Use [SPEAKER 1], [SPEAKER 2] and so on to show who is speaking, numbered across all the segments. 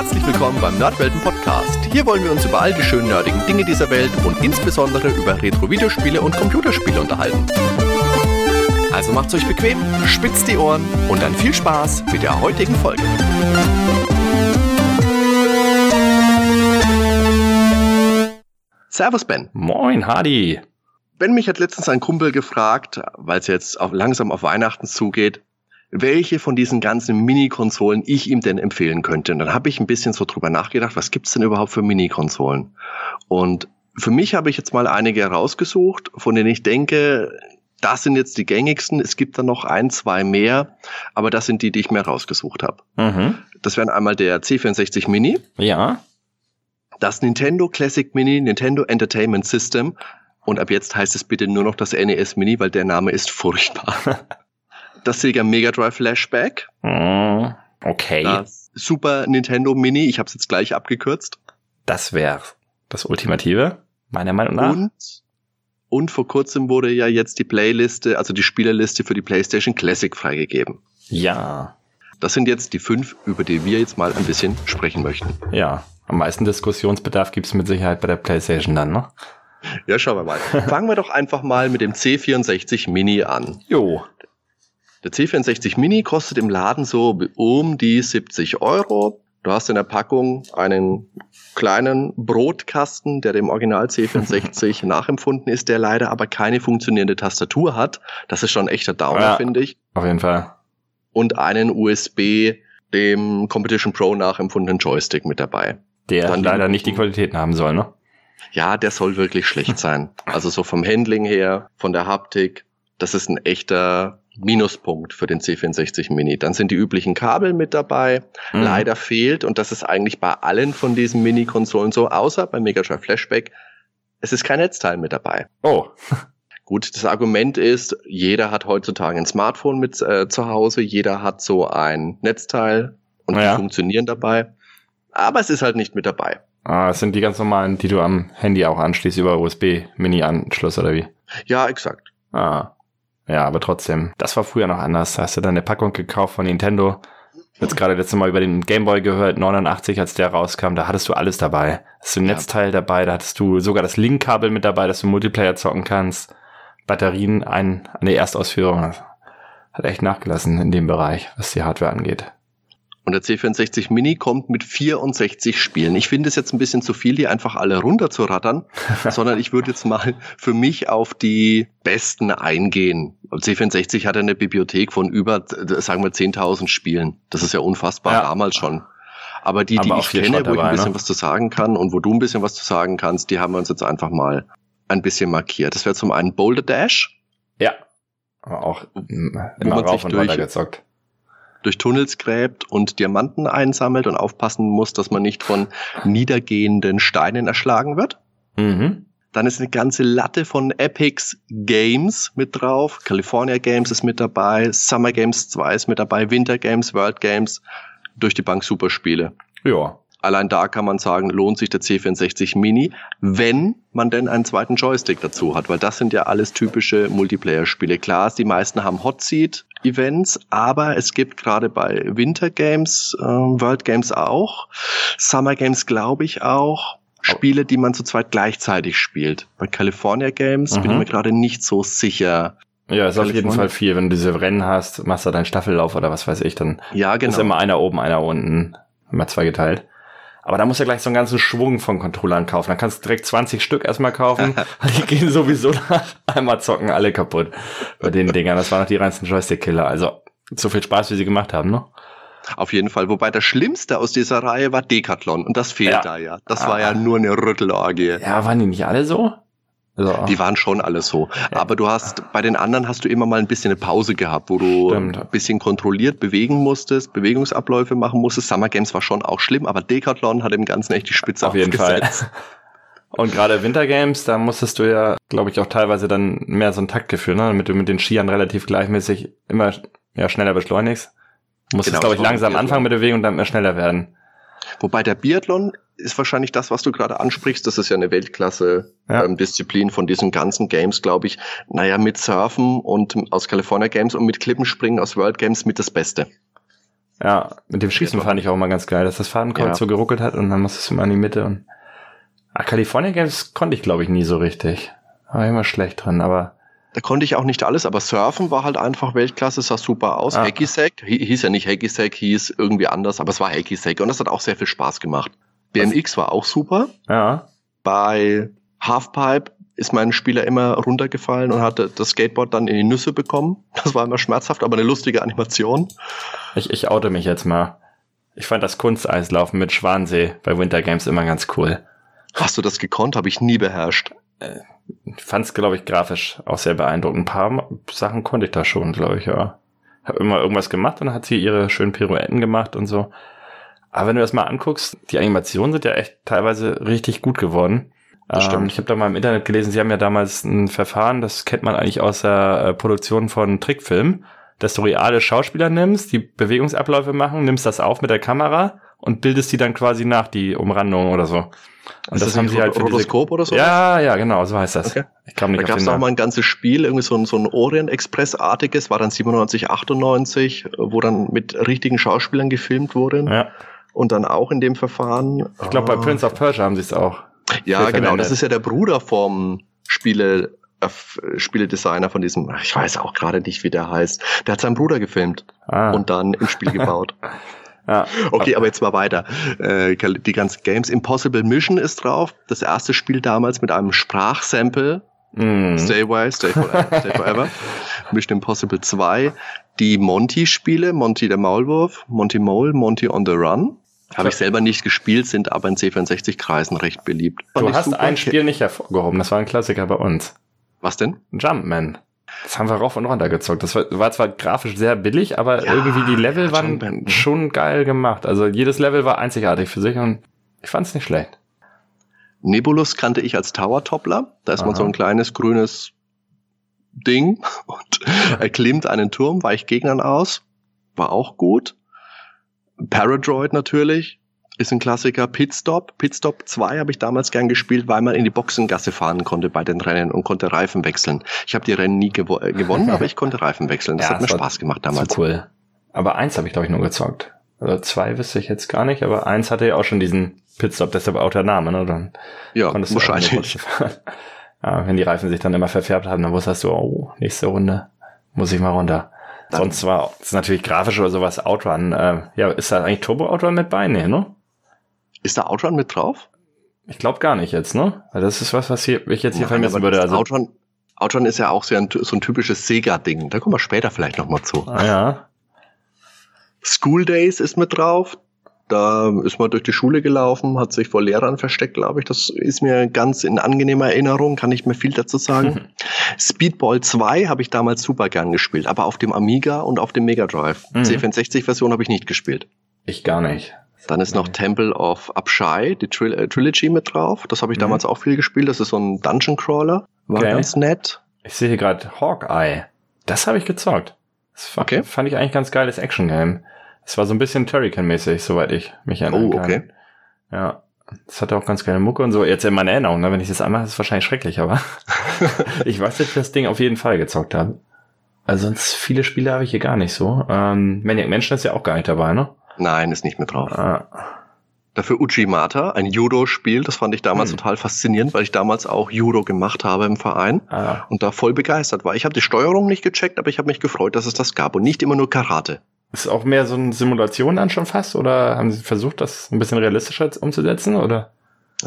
[SPEAKER 1] Herzlich willkommen beim Nerdwelten Podcast. Hier wollen wir uns über all die schönen nerdigen Dinge dieser Welt und insbesondere über Retro-Videospiele und Computerspiele unterhalten. Also macht's euch bequem, spitzt die Ohren und dann viel Spaß mit der heutigen Folge. Servus Ben.
[SPEAKER 2] Moin Hardy.
[SPEAKER 1] Ben, mich hat letztens ein Kumpel gefragt, weil es jetzt auf, langsam auf Weihnachten zugeht, welche von diesen ganzen Mini-Konsolen ich ihm denn empfehlen könnte. Und dann habe ich ein bisschen so drüber nachgedacht, was gibt's denn überhaupt für Mini-Konsolen? Und für mich habe ich jetzt mal einige herausgesucht, von denen ich denke, das sind jetzt die gängigsten. Es gibt dann noch ein, zwei mehr, aber das sind die, die ich mir rausgesucht habe.
[SPEAKER 2] Mhm.
[SPEAKER 1] Das wären einmal der C64 Mini,
[SPEAKER 2] Ja.
[SPEAKER 1] das Nintendo Classic Mini, Nintendo Entertainment System und ab jetzt heißt es bitte nur noch das NES Mini, weil der Name ist furchtbar. Das Sega Mega Drive Flashback,
[SPEAKER 2] Mm, Okay.
[SPEAKER 1] das Super Nintendo Mini, ich habe es jetzt gleich abgekürzt
[SPEAKER 2] Das wäre das Ultimative, meiner Meinung nach.
[SPEAKER 1] und und vor kurzem wurde ja jetzt die Playliste, also die Spielerliste für die PlayStation Classic freigegeben.
[SPEAKER 2] Ja.
[SPEAKER 1] Das sind jetzt die fünf, über die wir jetzt mal ein bisschen sprechen möchten.
[SPEAKER 2] Ja. Am meisten Diskussionsbedarf gibt's mit Sicherheit bei der PlayStation dann, ne?
[SPEAKER 1] Ja, schauen wir mal. Fangen wir doch einfach mal mit dem C64 Mini an.
[SPEAKER 2] Jo.
[SPEAKER 1] Der C64 Mini kostet im Laden so um die 70 Euro. Du hast in der Packung einen kleinen Brotkasten, der dem Original C64 nachempfunden ist, der leider aber keine funktionierende Tastatur hat. Das ist schon ein echter Downer,
[SPEAKER 2] Ja.
[SPEAKER 1] finde ich.
[SPEAKER 2] Auf jeden Fall.
[SPEAKER 1] Und einen USB, dem Competition Pro nachempfundenen Joystick mit dabei.
[SPEAKER 2] Der
[SPEAKER 1] Dann
[SPEAKER 2] leider nicht die Qualitäten haben soll, ne?
[SPEAKER 1] Ja, der soll wirklich schlecht sein. Also so vom Handling her, von der Haptik, das ist ein echter Minuspunkt für den C64 Mini. Dann sind die üblichen Kabel mit dabei.
[SPEAKER 2] Mhm.
[SPEAKER 1] Leider fehlt, und das ist eigentlich bei allen von diesen Mini-Konsolen so, außer beim Mega Drive Flashback, es ist kein Netzteil mit dabei.
[SPEAKER 2] Oh.
[SPEAKER 1] Gut, das Argument ist, jeder hat heutzutage ein Smartphone mit äh, zu Hause, jeder hat so ein Netzteil und
[SPEAKER 2] Ja.
[SPEAKER 1] die funktionieren dabei. Aber es ist halt nicht mit dabei.
[SPEAKER 2] Ah, das sind die ganz normalen, die du am Handy auch anschließt über USB-Mini-Anschluss oder wie?
[SPEAKER 1] Ja, exakt.
[SPEAKER 2] Ah. Ja, aber trotzdem. Das war früher noch anders. Hast du dann eine Packung gekauft von Nintendo? Jetzt gerade letztes Mal über den Gameboy gehört, 89, als der rauskam, da hattest du alles dabei. Hast du ein
[SPEAKER 1] Ja.
[SPEAKER 2] Netzteil dabei, da hattest du sogar das Link-Kabel mit dabei, dass du Multiplayer zocken kannst. Batterien ein, eine Erstausführung. Hat echt nachgelassen in dem Bereich, was die Hardware angeht.
[SPEAKER 1] Und der C64 Mini kommt mit 64 Spielen. Ich finde es jetzt ein bisschen zu viel, die einfach alle runterzurattern, sondern ich würde jetzt mal für mich auf die besten eingehen. C64 hat eine Bibliothek von über, sagen wir, 10.000 Spielen. Das ist ja unfassbar,
[SPEAKER 2] Ja.
[SPEAKER 1] damals schon. Aber die, die
[SPEAKER 2] Aber
[SPEAKER 1] ich kenne, wo ich ein bisschen
[SPEAKER 2] ne?
[SPEAKER 1] was zu sagen kann und wo du ein bisschen was zu sagen kannst, die haben wir uns jetzt einfach mal ein bisschen markiert. Das wäre zum einen Boulder Dash.
[SPEAKER 2] Ja. Aber auch mm, immer rauf und
[SPEAKER 1] durch-
[SPEAKER 2] runter gezockt.
[SPEAKER 1] Durch Tunnels gräbt und Diamanten einsammelt und aufpassen muss, dass man nicht von niedergehenden Steinen erschlagen wird.
[SPEAKER 2] Mhm.
[SPEAKER 1] Dann ist eine ganze Latte von Epics Games mit drauf. California Games ist mit dabei, Summer Games 2 ist mit dabei, Winter Games, World Games, durch die Bank Superspiele.
[SPEAKER 2] Ja.
[SPEAKER 1] Allein da kann man sagen, lohnt sich der C64 Mini, wenn man denn einen zweiten Joystick dazu hat, weil das sind ja alles typische Multiplayer-Spiele. Klar, die meisten haben Hot Seat Events, aber es gibt gerade bei Winter Games, äh, World Games auch, Summer Games glaube ich auch, Spiele, die man zu zweit gleichzeitig spielt. Bei California Games bin ich
[SPEAKER 2] Mhm.
[SPEAKER 1] mir gerade nicht so sicher.
[SPEAKER 2] Ja, ist auf jeden. Fall viel. Wenn du diese Rennen hast, machst du deinen Staffellauf oder was weiß ich, dann
[SPEAKER 1] Ja, genau.
[SPEAKER 2] ist immer einer oben, einer unten. Immer zwei geteilt. Aber da musst du gleich so einen ganzen Schwung von Controllern kaufen. Dann kannst du direkt 20 Stück erstmal kaufen. die gehen sowieso nach einmal zocken alle kaputt bei den Dingern. Das waren noch die reinsten Joystick-Killer. Also so viel Spaß, wie sie gemacht haben, ne?
[SPEAKER 1] Auf jeden Fall. Wobei das Schlimmste aus dieser Reihe war Decathlon. Und das fehlt
[SPEAKER 2] Ja.
[SPEAKER 1] da ja. Das
[SPEAKER 2] Ah.
[SPEAKER 1] war ja nur eine Rüttelorgie.
[SPEAKER 2] Ja, waren die nicht alle so? Also,
[SPEAKER 1] Die waren schon alle so.
[SPEAKER 2] Ja.
[SPEAKER 1] Aber du hast, bei den anderen hast du immer mal ein bisschen eine Pause gehabt, wo du
[SPEAKER 2] Stimmt.
[SPEAKER 1] ein bisschen kontrolliert bewegen musstest, Bewegungsabläufe machen musstest. Summer Games war schon auch schlimm, aber Decathlon hat dem Ganzen echt die Spitze
[SPEAKER 2] auf jeden Fall. Und gerade Wintergames, da musstest du ja, glaube ich, auch teilweise dann mehr so ein Taktgefühl, ne? damit du mit den Skiern relativ gleichmäßig immer ja, schneller beschleunigst. Du musstest,
[SPEAKER 1] Genau,
[SPEAKER 2] glaube ich, langsam anfangen mit der Bewegung und dann mehr schneller werden.
[SPEAKER 1] Wobei der Biathlon ist wahrscheinlich das, was du gerade ansprichst. Das ist ja eine Weltklasse-Disziplin
[SPEAKER 2] Ja.
[SPEAKER 1] von diesen ganzen Games, glaube ich. Naja, mit Surfen und aus California Games und mit Klippenspringen aus World Games mit das Beste.
[SPEAKER 2] Ja, mit dem Schießen fand ich auch mal ganz geil, dass das Fadenkreuz ja. so geruckelt hat und dann musstest du mal in die Mitte und ah, California Games konnte ich glaube ich nie so richtig. War immer schlecht dran, aber
[SPEAKER 1] da konnte ich auch nicht alles, aber Surfen war halt einfach Weltklasse, sah super aus. Ah. Hacky Sack, hieß ja nicht Hacky Sack, hieß irgendwie anders, aber es war Hacky Sack und das hat auch sehr viel Spaß gemacht. BMX war auch super.
[SPEAKER 2] Ja.
[SPEAKER 1] Bei Halfpipe ist mein Spieler immer runtergefallen und hatte das Skateboard dann in die Nüsse bekommen. Das war immer schmerzhaft, aber eine lustige Animation.
[SPEAKER 2] Ich, ich oute mich jetzt mal. Ich fand das Kunsteislaufen mit Schwansee bei Winter Games immer ganz cool.
[SPEAKER 1] Hast du das gekonnt? Habe ich nie beherrscht.
[SPEAKER 2] Äh, ich fand es, glaube ich, grafisch auch sehr beeindruckend. Ein paar Sachen konnte ich da schon, glaube ich, ja. Hab immer irgendwas gemacht und dann hat sie ihre schönen Pirouetten gemacht und so. Aber wenn du das mal anguckst, die Animationen sind ja echt teilweise richtig gut geworden. Das ähm, ich habe da mal im Internet gelesen, sie haben ja damals ein Verfahren, das kennt man eigentlich aus der äh, Produktion von Trickfilmen, dass du reale Schauspieler nimmst, die Bewegungsabläufe machen, nimmst das auf mit der Kamera und bildest die dann quasi nach, die Umrandung oder so.
[SPEAKER 1] Und ist das, das haben sie halt für Rotoskop diese... oder so?
[SPEAKER 2] Ja, ja, genau, so heißt das. Okay.
[SPEAKER 1] Ich kam nicht da gab es auch mal ein ganzes Spiel, irgendwie so ein, so ein Orient Express-artiges, war dann 97, 98, wo dann mit richtigen Schauspielern gefilmt wurde.
[SPEAKER 2] Ja.
[SPEAKER 1] Und dann auch in dem Verfahren.
[SPEAKER 2] Ich glaube, bei ah. Prince of Persia haben sie es auch.
[SPEAKER 1] Ja, genau. Das ist ja der Bruder vom Spiele, äh, Spieledesigner von diesem, ich weiß auch gerade nicht, wie der heißt. Der hat seinen Bruder gefilmt ah. und dann im Spiel gebaut. ja. Okay, aber jetzt mal weiter. Äh, die ganzen Games. Impossible Mission ist drauf. Das erste Spiel damals mit einem Sprachsample. Mm. Stay away, stay forever. stay forever. Mission Impossible 2. Die Monty-Spiele, Monty der Maulwurf, Monty Mole, Monty on the Run. Habe ich selber nicht gespielt, sind aber in C64-Kreisen recht beliebt.
[SPEAKER 2] Fand du hast super. ein Spiel nicht hervorgehoben, das war ein Klassiker bei uns.
[SPEAKER 1] Was denn?
[SPEAKER 2] Jumpman. Das haben wir rauf und runter gezockt. Das war, war zwar grafisch sehr billig, aber ja, irgendwie die Level waren Jumpman. schon geil gemacht. Also jedes Level war einzigartig für sich und ich fand es nicht schlecht.
[SPEAKER 1] Nebulus kannte ich als Tower-Toppler. Da ist Aha. man so ein kleines grünes Ding und er klimmt einen Turm, weicht Gegnern aus. War auch gut. Paradroid natürlich ist ein Klassiker. Pitstop. Pitstop 2 habe ich damals gern gespielt, weil man in die Boxengasse fahren konnte bei den Rennen und konnte Reifen wechseln. Ich habe die Rennen nie gewo äh, gewonnen, aber ich konnte Reifen wechseln. Das ja, hat mir Spaß gemacht damals.
[SPEAKER 2] So cool. Aber eins habe ich, glaube ich, nur gezockt. Also zwei wüsste ich jetzt gar nicht, aber eins hatte ja auch schon diesen Pitstop, deshalb auch der Name, ne? Dann
[SPEAKER 1] ja, wahrscheinlich.
[SPEAKER 2] Ja, wenn die Reifen sich dann immer verfärbt haben, dann wusstest du, oh, nächste Runde muss ich mal runter. Sonst war es natürlich grafisch oder sowas Outrun. Äh, ja, ist da eigentlich Turbo Outrun mit bei? Nee, ne?
[SPEAKER 1] Ist da Outrun mit drauf?
[SPEAKER 2] Ich glaube gar nicht jetzt, ne? Weil das ist was, was hier, ich jetzt hier Nein, vermissen würde. Also
[SPEAKER 1] Outrun, Outrun ist ja auch so ein, so ein typisches Sega-Ding. Da kommen wir später vielleicht nochmal zu.
[SPEAKER 2] Ah, ja.
[SPEAKER 1] School Days ist mit drauf. Da ist man durch die Schule gelaufen, hat sich vor Lehrern versteckt, glaube ich. Das ist mir ganz in angenehmer Erinnerung, kann ich mir viel dazu sagen. Speedball 2 habe ich damals super gern gespielt, aber auf dem Amiga und auf dem Mega Drive. Mhm. C64-Version habe ich nicht gespielt.
[SPEAKER 2] Ich gar nicht.
[SPEAKER 1] Dann ist noch Temple of Upshai, die Tril äh, Trilogy mit drauf. Das habe ich mhm. damals auch viel gespielt. Das ist so ein Dungeon Crawler. War okay. ganz nett.
[SPEAKER 2] Ich sehe hier gerade Hawkeye. Das habe ich gezockt. Das okay. fand ich eigentlich ganz geiles Action-Game. Es war so ein bisschen Turrican-mäßig, soweit ich mich erinnere. Oh, okay. Kann. Ja. Das hatte auch ganz geile Mucke und so. Jetzt in meiner Erinnerung, ne? wenn ich das einmal, ist es wahrscheinlich schrecklich, aber ich weiß, dass ich das Ding auf jeden Fall gezockt habe. Also sonst viele Spiele habe ich hier gar nicht so. Ähm, Maniac Mansion ist ja auch gar nicht dabei, ne?
[SPEAKER 1] Nein, ist nicht mit drauf. Ah. Dafür Uchimata, ein Judo-Spiel, das fand ich damals hm. total faszinierend, weil ich damals auch Judo gemacht habe im Verein ah. und da voll begeistert war. Ich habe die Steuerung nicht gecheckt, aber ich habe mich gefreut, dass es das gab und nicht immer nur Karate.
[SPEAKER 2] Ist auch mehr so eine Simulation dann schon fast oder haben Sie versucht, das ein bisschen realistischer umzusetzen oder?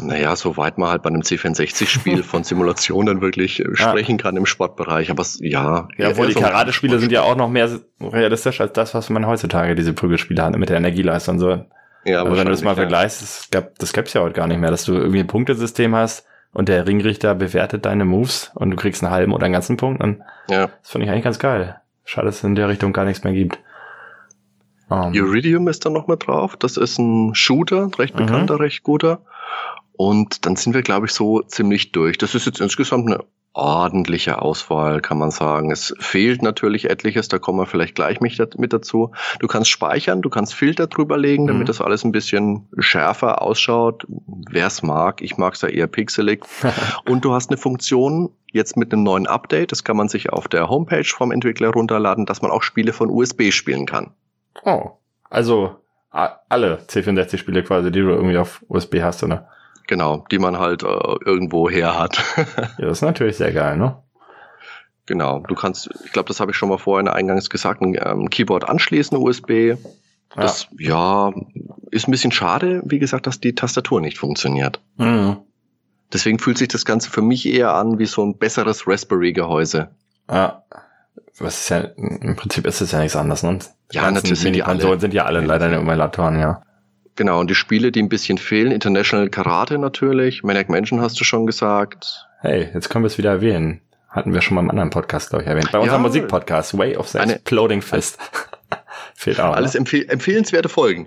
[SPEAKER 1] Naja, soweit man halt bei einem C64-Spiel von Simulationen wirklich äh, sprechen kann im Sportbereich. Aber ja.
[SPEAKER 2] Ja, obwohl die Karate-Spiele sind ja auch noch mehr realistisch als das, was man heutzutage diese Prügelspiele hat mit der Energieleistung und so. Ja, aber wenn du das mal ja. vergleichst, das, gab, das gibt's ja heute gar nicht mehr, dass du irgendwie ein Punktesystem hast und der Ringrichter bewertet deine Moves und du kriegst einen halben oder einen ganzen Punkt. Und ja. Das fand ich eigentlich ganz geil. Schade, dass es in der Richtung gar nichts mehr gibt.
[SPEAKER 1] Um. Ähm. Iridium ist da noch mit drauf. Das ist ein Shooter, recht bekannter, mhm. recht guter. Und dann sind wir, glaube ich, so ziemlich durch. Das ist jetzt insgesamt eine ordentliche Auswahl, kann man sagen. Es fehlt natürlich etliches, da kommen wir vielleicht gleich mit dazu. Du kannst speichern, du kannst Filter drüber legen, damit mhm. das alles ein bisschen schärfer ausschaut. Wer es mag, ich mag es ja eher pixelig. Und du hast eine Funktion, jetzt mit einem neuen Update, das kann man sich auf der Homepage vom Entwickler runterladen, dass man auch Spiele von USB spielen kann.
[SPEAKER 2] Oh. Also alle C64-Spiele quasi, die du irgendwie auf USB hast, oder?
[SPEAKER 1] Genau, die man halt äh, irgendwo her hat.
[SPEAKER 2] ja, das ist natürlich sehr geil, ne?
[SPEAKER 1] Genau, du kannst, ich glaube, das habe ich schon mal vorhin eingangs gesagt, ein ähm, Keyboard anschließen, USB. Das, ja. ja. ist ein bisschen schade, wie gesagt, dass die Tastatur nicht funktioniert. Mhm. Deswegen fühlt sich das Ganze für mich eher an wie so ein besseres Raspberry-Gehäuse.
[SPEAKER 2] Ja. Was ist ja, im Prinzip ist es ja nichts anderes, ne?
[SPEAKER 1] Die ja, natürlich
[SPEAKER 2] sind die alle. sind ja alle leider in Emulatoren, ja.
[SPEAKER 1] Genau, und die Spiele, die ein bisschen fehlen, International Karate natürlich, Maniac Mansion hast du schon gesagt.
[SPEAKER 2] Hey, jetzt können wir es wieder erwähnen. Hatten wir schon mal im anderen Podcast, glaube ich, erwähnt. Bei unserem ja, Musikpodcast, Way of the Exploding Fist.
[SPEAKER 1] fehlt auch. Alles ne? empfehl empfehlenswerte Folgen.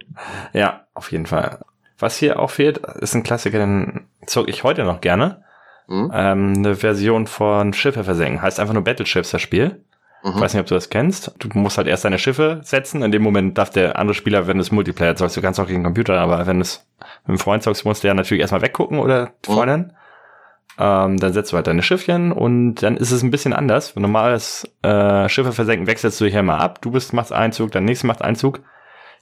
[SPEAKER 2] Ja, auf jeden Fall. Was hier auch fehlt, ist ein Klassiker, den zog ich heute noch gerne. Mhm. Ähm, eine Version von Schiffe versenken. Heißt einfach nur Battleships, das Spiel. Mhm. Ich weiß nicht, ob du das kennst. Du musst halt erst deine Schiffe setzen. In dem Moment darf der andere Spieler, wenn du es Multiplayer zockst, du kannst auch gegen den Computer, aber wenn du es mit einem Freund zockst, musst du ja natürlich erstmal weggucken oder die mhm. Freundin. Mhm. Ähm, dann setzt du halt deine Schiffchen und dann ist es ein bisschen anders. Wenn normales äh, Schiffe versenken, wechselst du dich ja mal ab. Du bist, machst Einzug, dein nächster macht Einzug.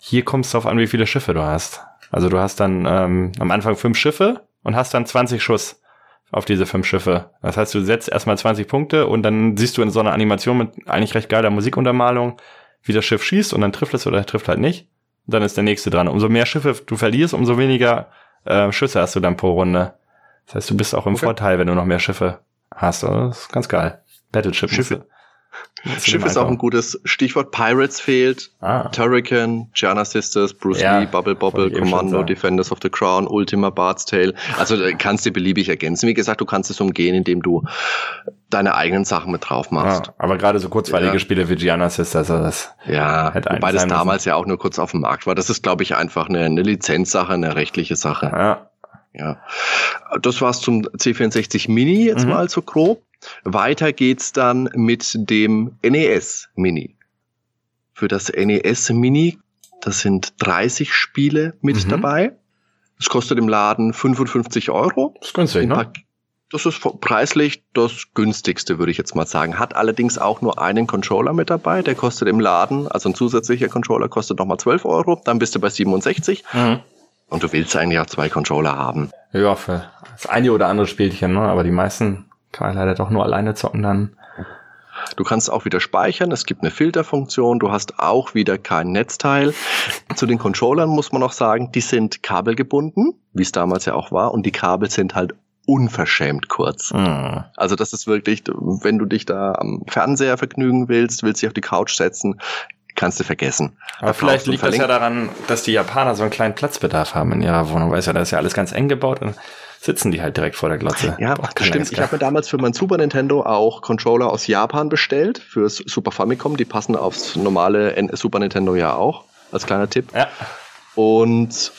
[SPEAKER 2] Hier kommt es darauf an, wie viele Schiffe du hast. Also du hast dann ähm, am Anfang fünf Schiffe und hast dann 20 Schuss auf diese fünf Schiffe. Das heißt, du setzt erstmal 20 Punkte und dann siehst du in so einer Animation mit eigentlich recht geiler Musikuntermalung, wie das Schiff schießt und dann trifft es oder trifft halt nicht. Und dann ist der nächste dran. Umso mehr Schiffe du verlierst, umso weniger äh, Schüsse hast du dann pro Runde. Das heißt, du bist auch im okay. Vorteil, wenn du noch mehr Schiffe hast. Das ist ganz geil. Battleship.
[SPEAKER 1] Schiffe. Schiff ist auch ein gutes Stichwort. Pirates fehlt. Ah. Turrican, Gianna Sisters, Bruce ja, Lee, Bubble Bobble, Commando, Defenders of the Crown, Ultima Bard's Tale. Also kannst du beliebig ergänzen. Wie gesagt, du kannst es umgehen, indem du deine eigenen Sachen mit drauf machst. Ja,
[SPEAKER 2] aber gerade so kurzweilige ja. Spiele wie Gianna Sisters, also das
[SPEAKER 1] ja, wobei das damals ja auch nur kurz auf dem Markt war. Das ist, glaube ich, einfach eine, eine Lizenzsache, eine rechtliche Sache. Ja. Ja. Das war's zum C64 Mini jetzt mhm. mal so grob. Weiter geht's dann mit dem NES Mini. Für das NES Mini, das sind 30 Spiele mit mhm. dabei. Das kostet im Laden 55 Euro.
[SPEAKER 2] Das ist günstig, ne?
[SPEAKER 1] Das ist preislich das günstigste, würde ich jetzt mal sagen. Hat allerdings auch nur einen Controller mit dabei. Der kostet im Laden, also ein zusätzlicher Controller kostet nochmal 12 Euro. Dann bist du bei 67. Mhm. Und du willst eigentlich auch zwei Controller haben.
[SPEAKER 2] Ja, für das eine oder andere Spielchen, ne? aber die meisten kann man leider doch nur alleine zocken dann.
[SPEAKER 1] Du kannst auch wieder speichern, es gibt eine Filterfunktion, du hast auch wieder kein Netzteil. Zu den Controllern muss man noch sagen, die sind kabelgebunden, wie es damals ja auch war, und die Kabel sind halt unverschämt kurz. Mhm. Also das ist wirklich, wenn du dich da am Fernseher vergnügen willst, willst dich auf die Couch setzen, kannst du vergessen.
[SPEAKER 2] Aber vielleicht liegt das ja daran, dass die Japaner so einen kleinen Platzbedarf haben in ihrer Wohnung. Weißt du, da ist ja alles ganz eng gebaut und sitzen die halt direkt vor der Glotze.
[SPEAKER 1] Ja, Boah, stimmt. Ich habe mir damals für mein Super Nintendo auch Controller aus Japan bestellt, fürs Super Famicom. Die passen aufs normale Super Nintendo ja auch, als kleiner Tipp. Ja. Und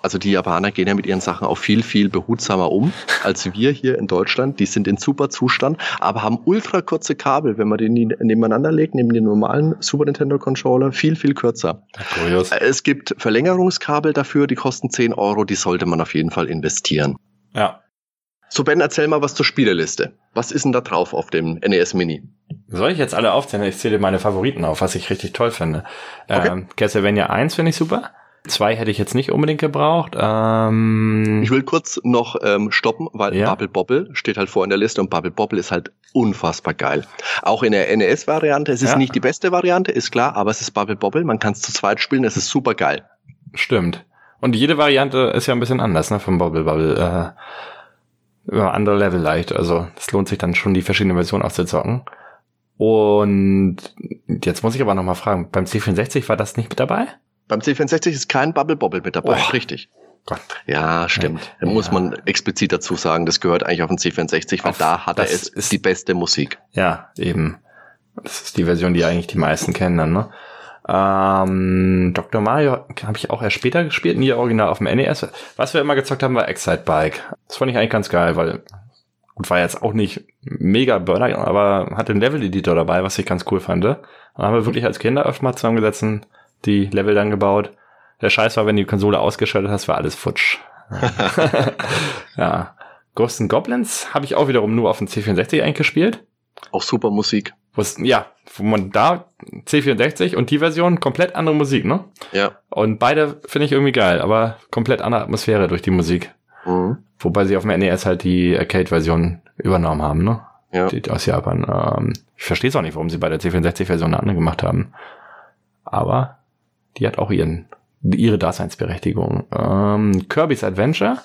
[SPEAKER 1] also die Japaner gehen ja mit ihren Sachen auch viel, viel behutsamer um als wir hier in Deutschland. Die sind in super Zustand, aber haben ultra kurze Kabel, wenn man die nebeneinander legt, neben den normalen Super Nintendo Controller, viel, viel kürzer. Kurios. Es gibt Verlängerungskabel dafür, die kosten 10 Euro, die sollte man auf jeden Fall investieren.
[SPEAKER 2] Ja.
[SPEAKER 1] So, Ben, erzähl mal was zur Spieleliste. Was ist denn da drauf auf dem NES Mini?
[SPEAKER 2] Soll ich jetzt alle aufzählen? Ich zähle meine Favoriten auf, was ich richtig toll finde. Okay. Ähm, Castlevania 1 finde ich super. Zwei hätte ich jetzt nicht unbedingt gebraucht. Ähm,
[SPEAKER 1] ich will kurz noch ähm, stoppen, weil ja. Bubble Bobble steht halt vor in der Liste und Bubble Bobble ist halt unfassbar geil. Auch in der NES-Variante. Es ist ja. nicht die beste Variante, ist klar, aber es ist Bubble Bobble. Man kann es zu zweit spielen, es ist super geil.
[SPEAKER 2] Stimmt. Und jede Variante ist ja ein bisschen anders, ne, vom Bubble Bubble. Äh, andere Level leicht. Also es lohnt sich dann schon, die verschiedenen Versionen auszuzocken. Und jetzt muss ich aber nochmal fragen, beim C64 war das nicht mit dabei?
[SPEAKER 1] Beim C64 ist kein Bubble Bobble mit dabei, oh. richtig. Gott. Ja, stimmt. Da ja. muss man explizit dazu sagen, das gehört eigentlich auf den C64, weil auf, da hat er es ist die beste Musik.
[SPEAKER 2] Ja, eben. Das ist die Version, die eigentlich die meisten kennen dann, ne? Ähm, Dr. Mario habe ich auch erst später gespielt, nie original auf dem NES. Was wir immer gezockt haben, war Excite Bike. Das fand ich eigentlich ganz geil, weil gut, war jetzt auch nicht mega Burner, aber hatte einen Level-Editor dabei, was ich ganz cool fand. Dann haben wir wirklich als Kinder öfter mal zusammengesetzt die Level dann gebaut. Der Scheiß war, wenn die Konsole ausgeschaltet hast, war alles futsch. ja. Ghosts and Goblins habe ich auch wiederum nur auf dem C64 eigentlich gespielt.
[SPEAKER 1] Auch super Musik.
[SPEAKER 2] Was, ja, wo man da C64 und die Version komplett andere Musik, ne?
[SPEAKER 1] Ja.
[SPEAKER 2] Und beide finde ich irgendwie geil, aber komplett andere Atmosphäre durch die Musik.
[SPEAKER 1] Mhm.
[SPEAKER 2] Wobei sie auf dem NES halt die Arcade-Version übernommen haben, ne?
[SPEAKER 1] Ja.
[SPEAKER 2] Die aus Japan. Ähm, ich verstehe es auch nicht, warum sie bei der C64-Version eine andere gemacht haben. Aber die hat auch ihren, ihre Daseinsberechtigung. Ähm, Kirby's Adventure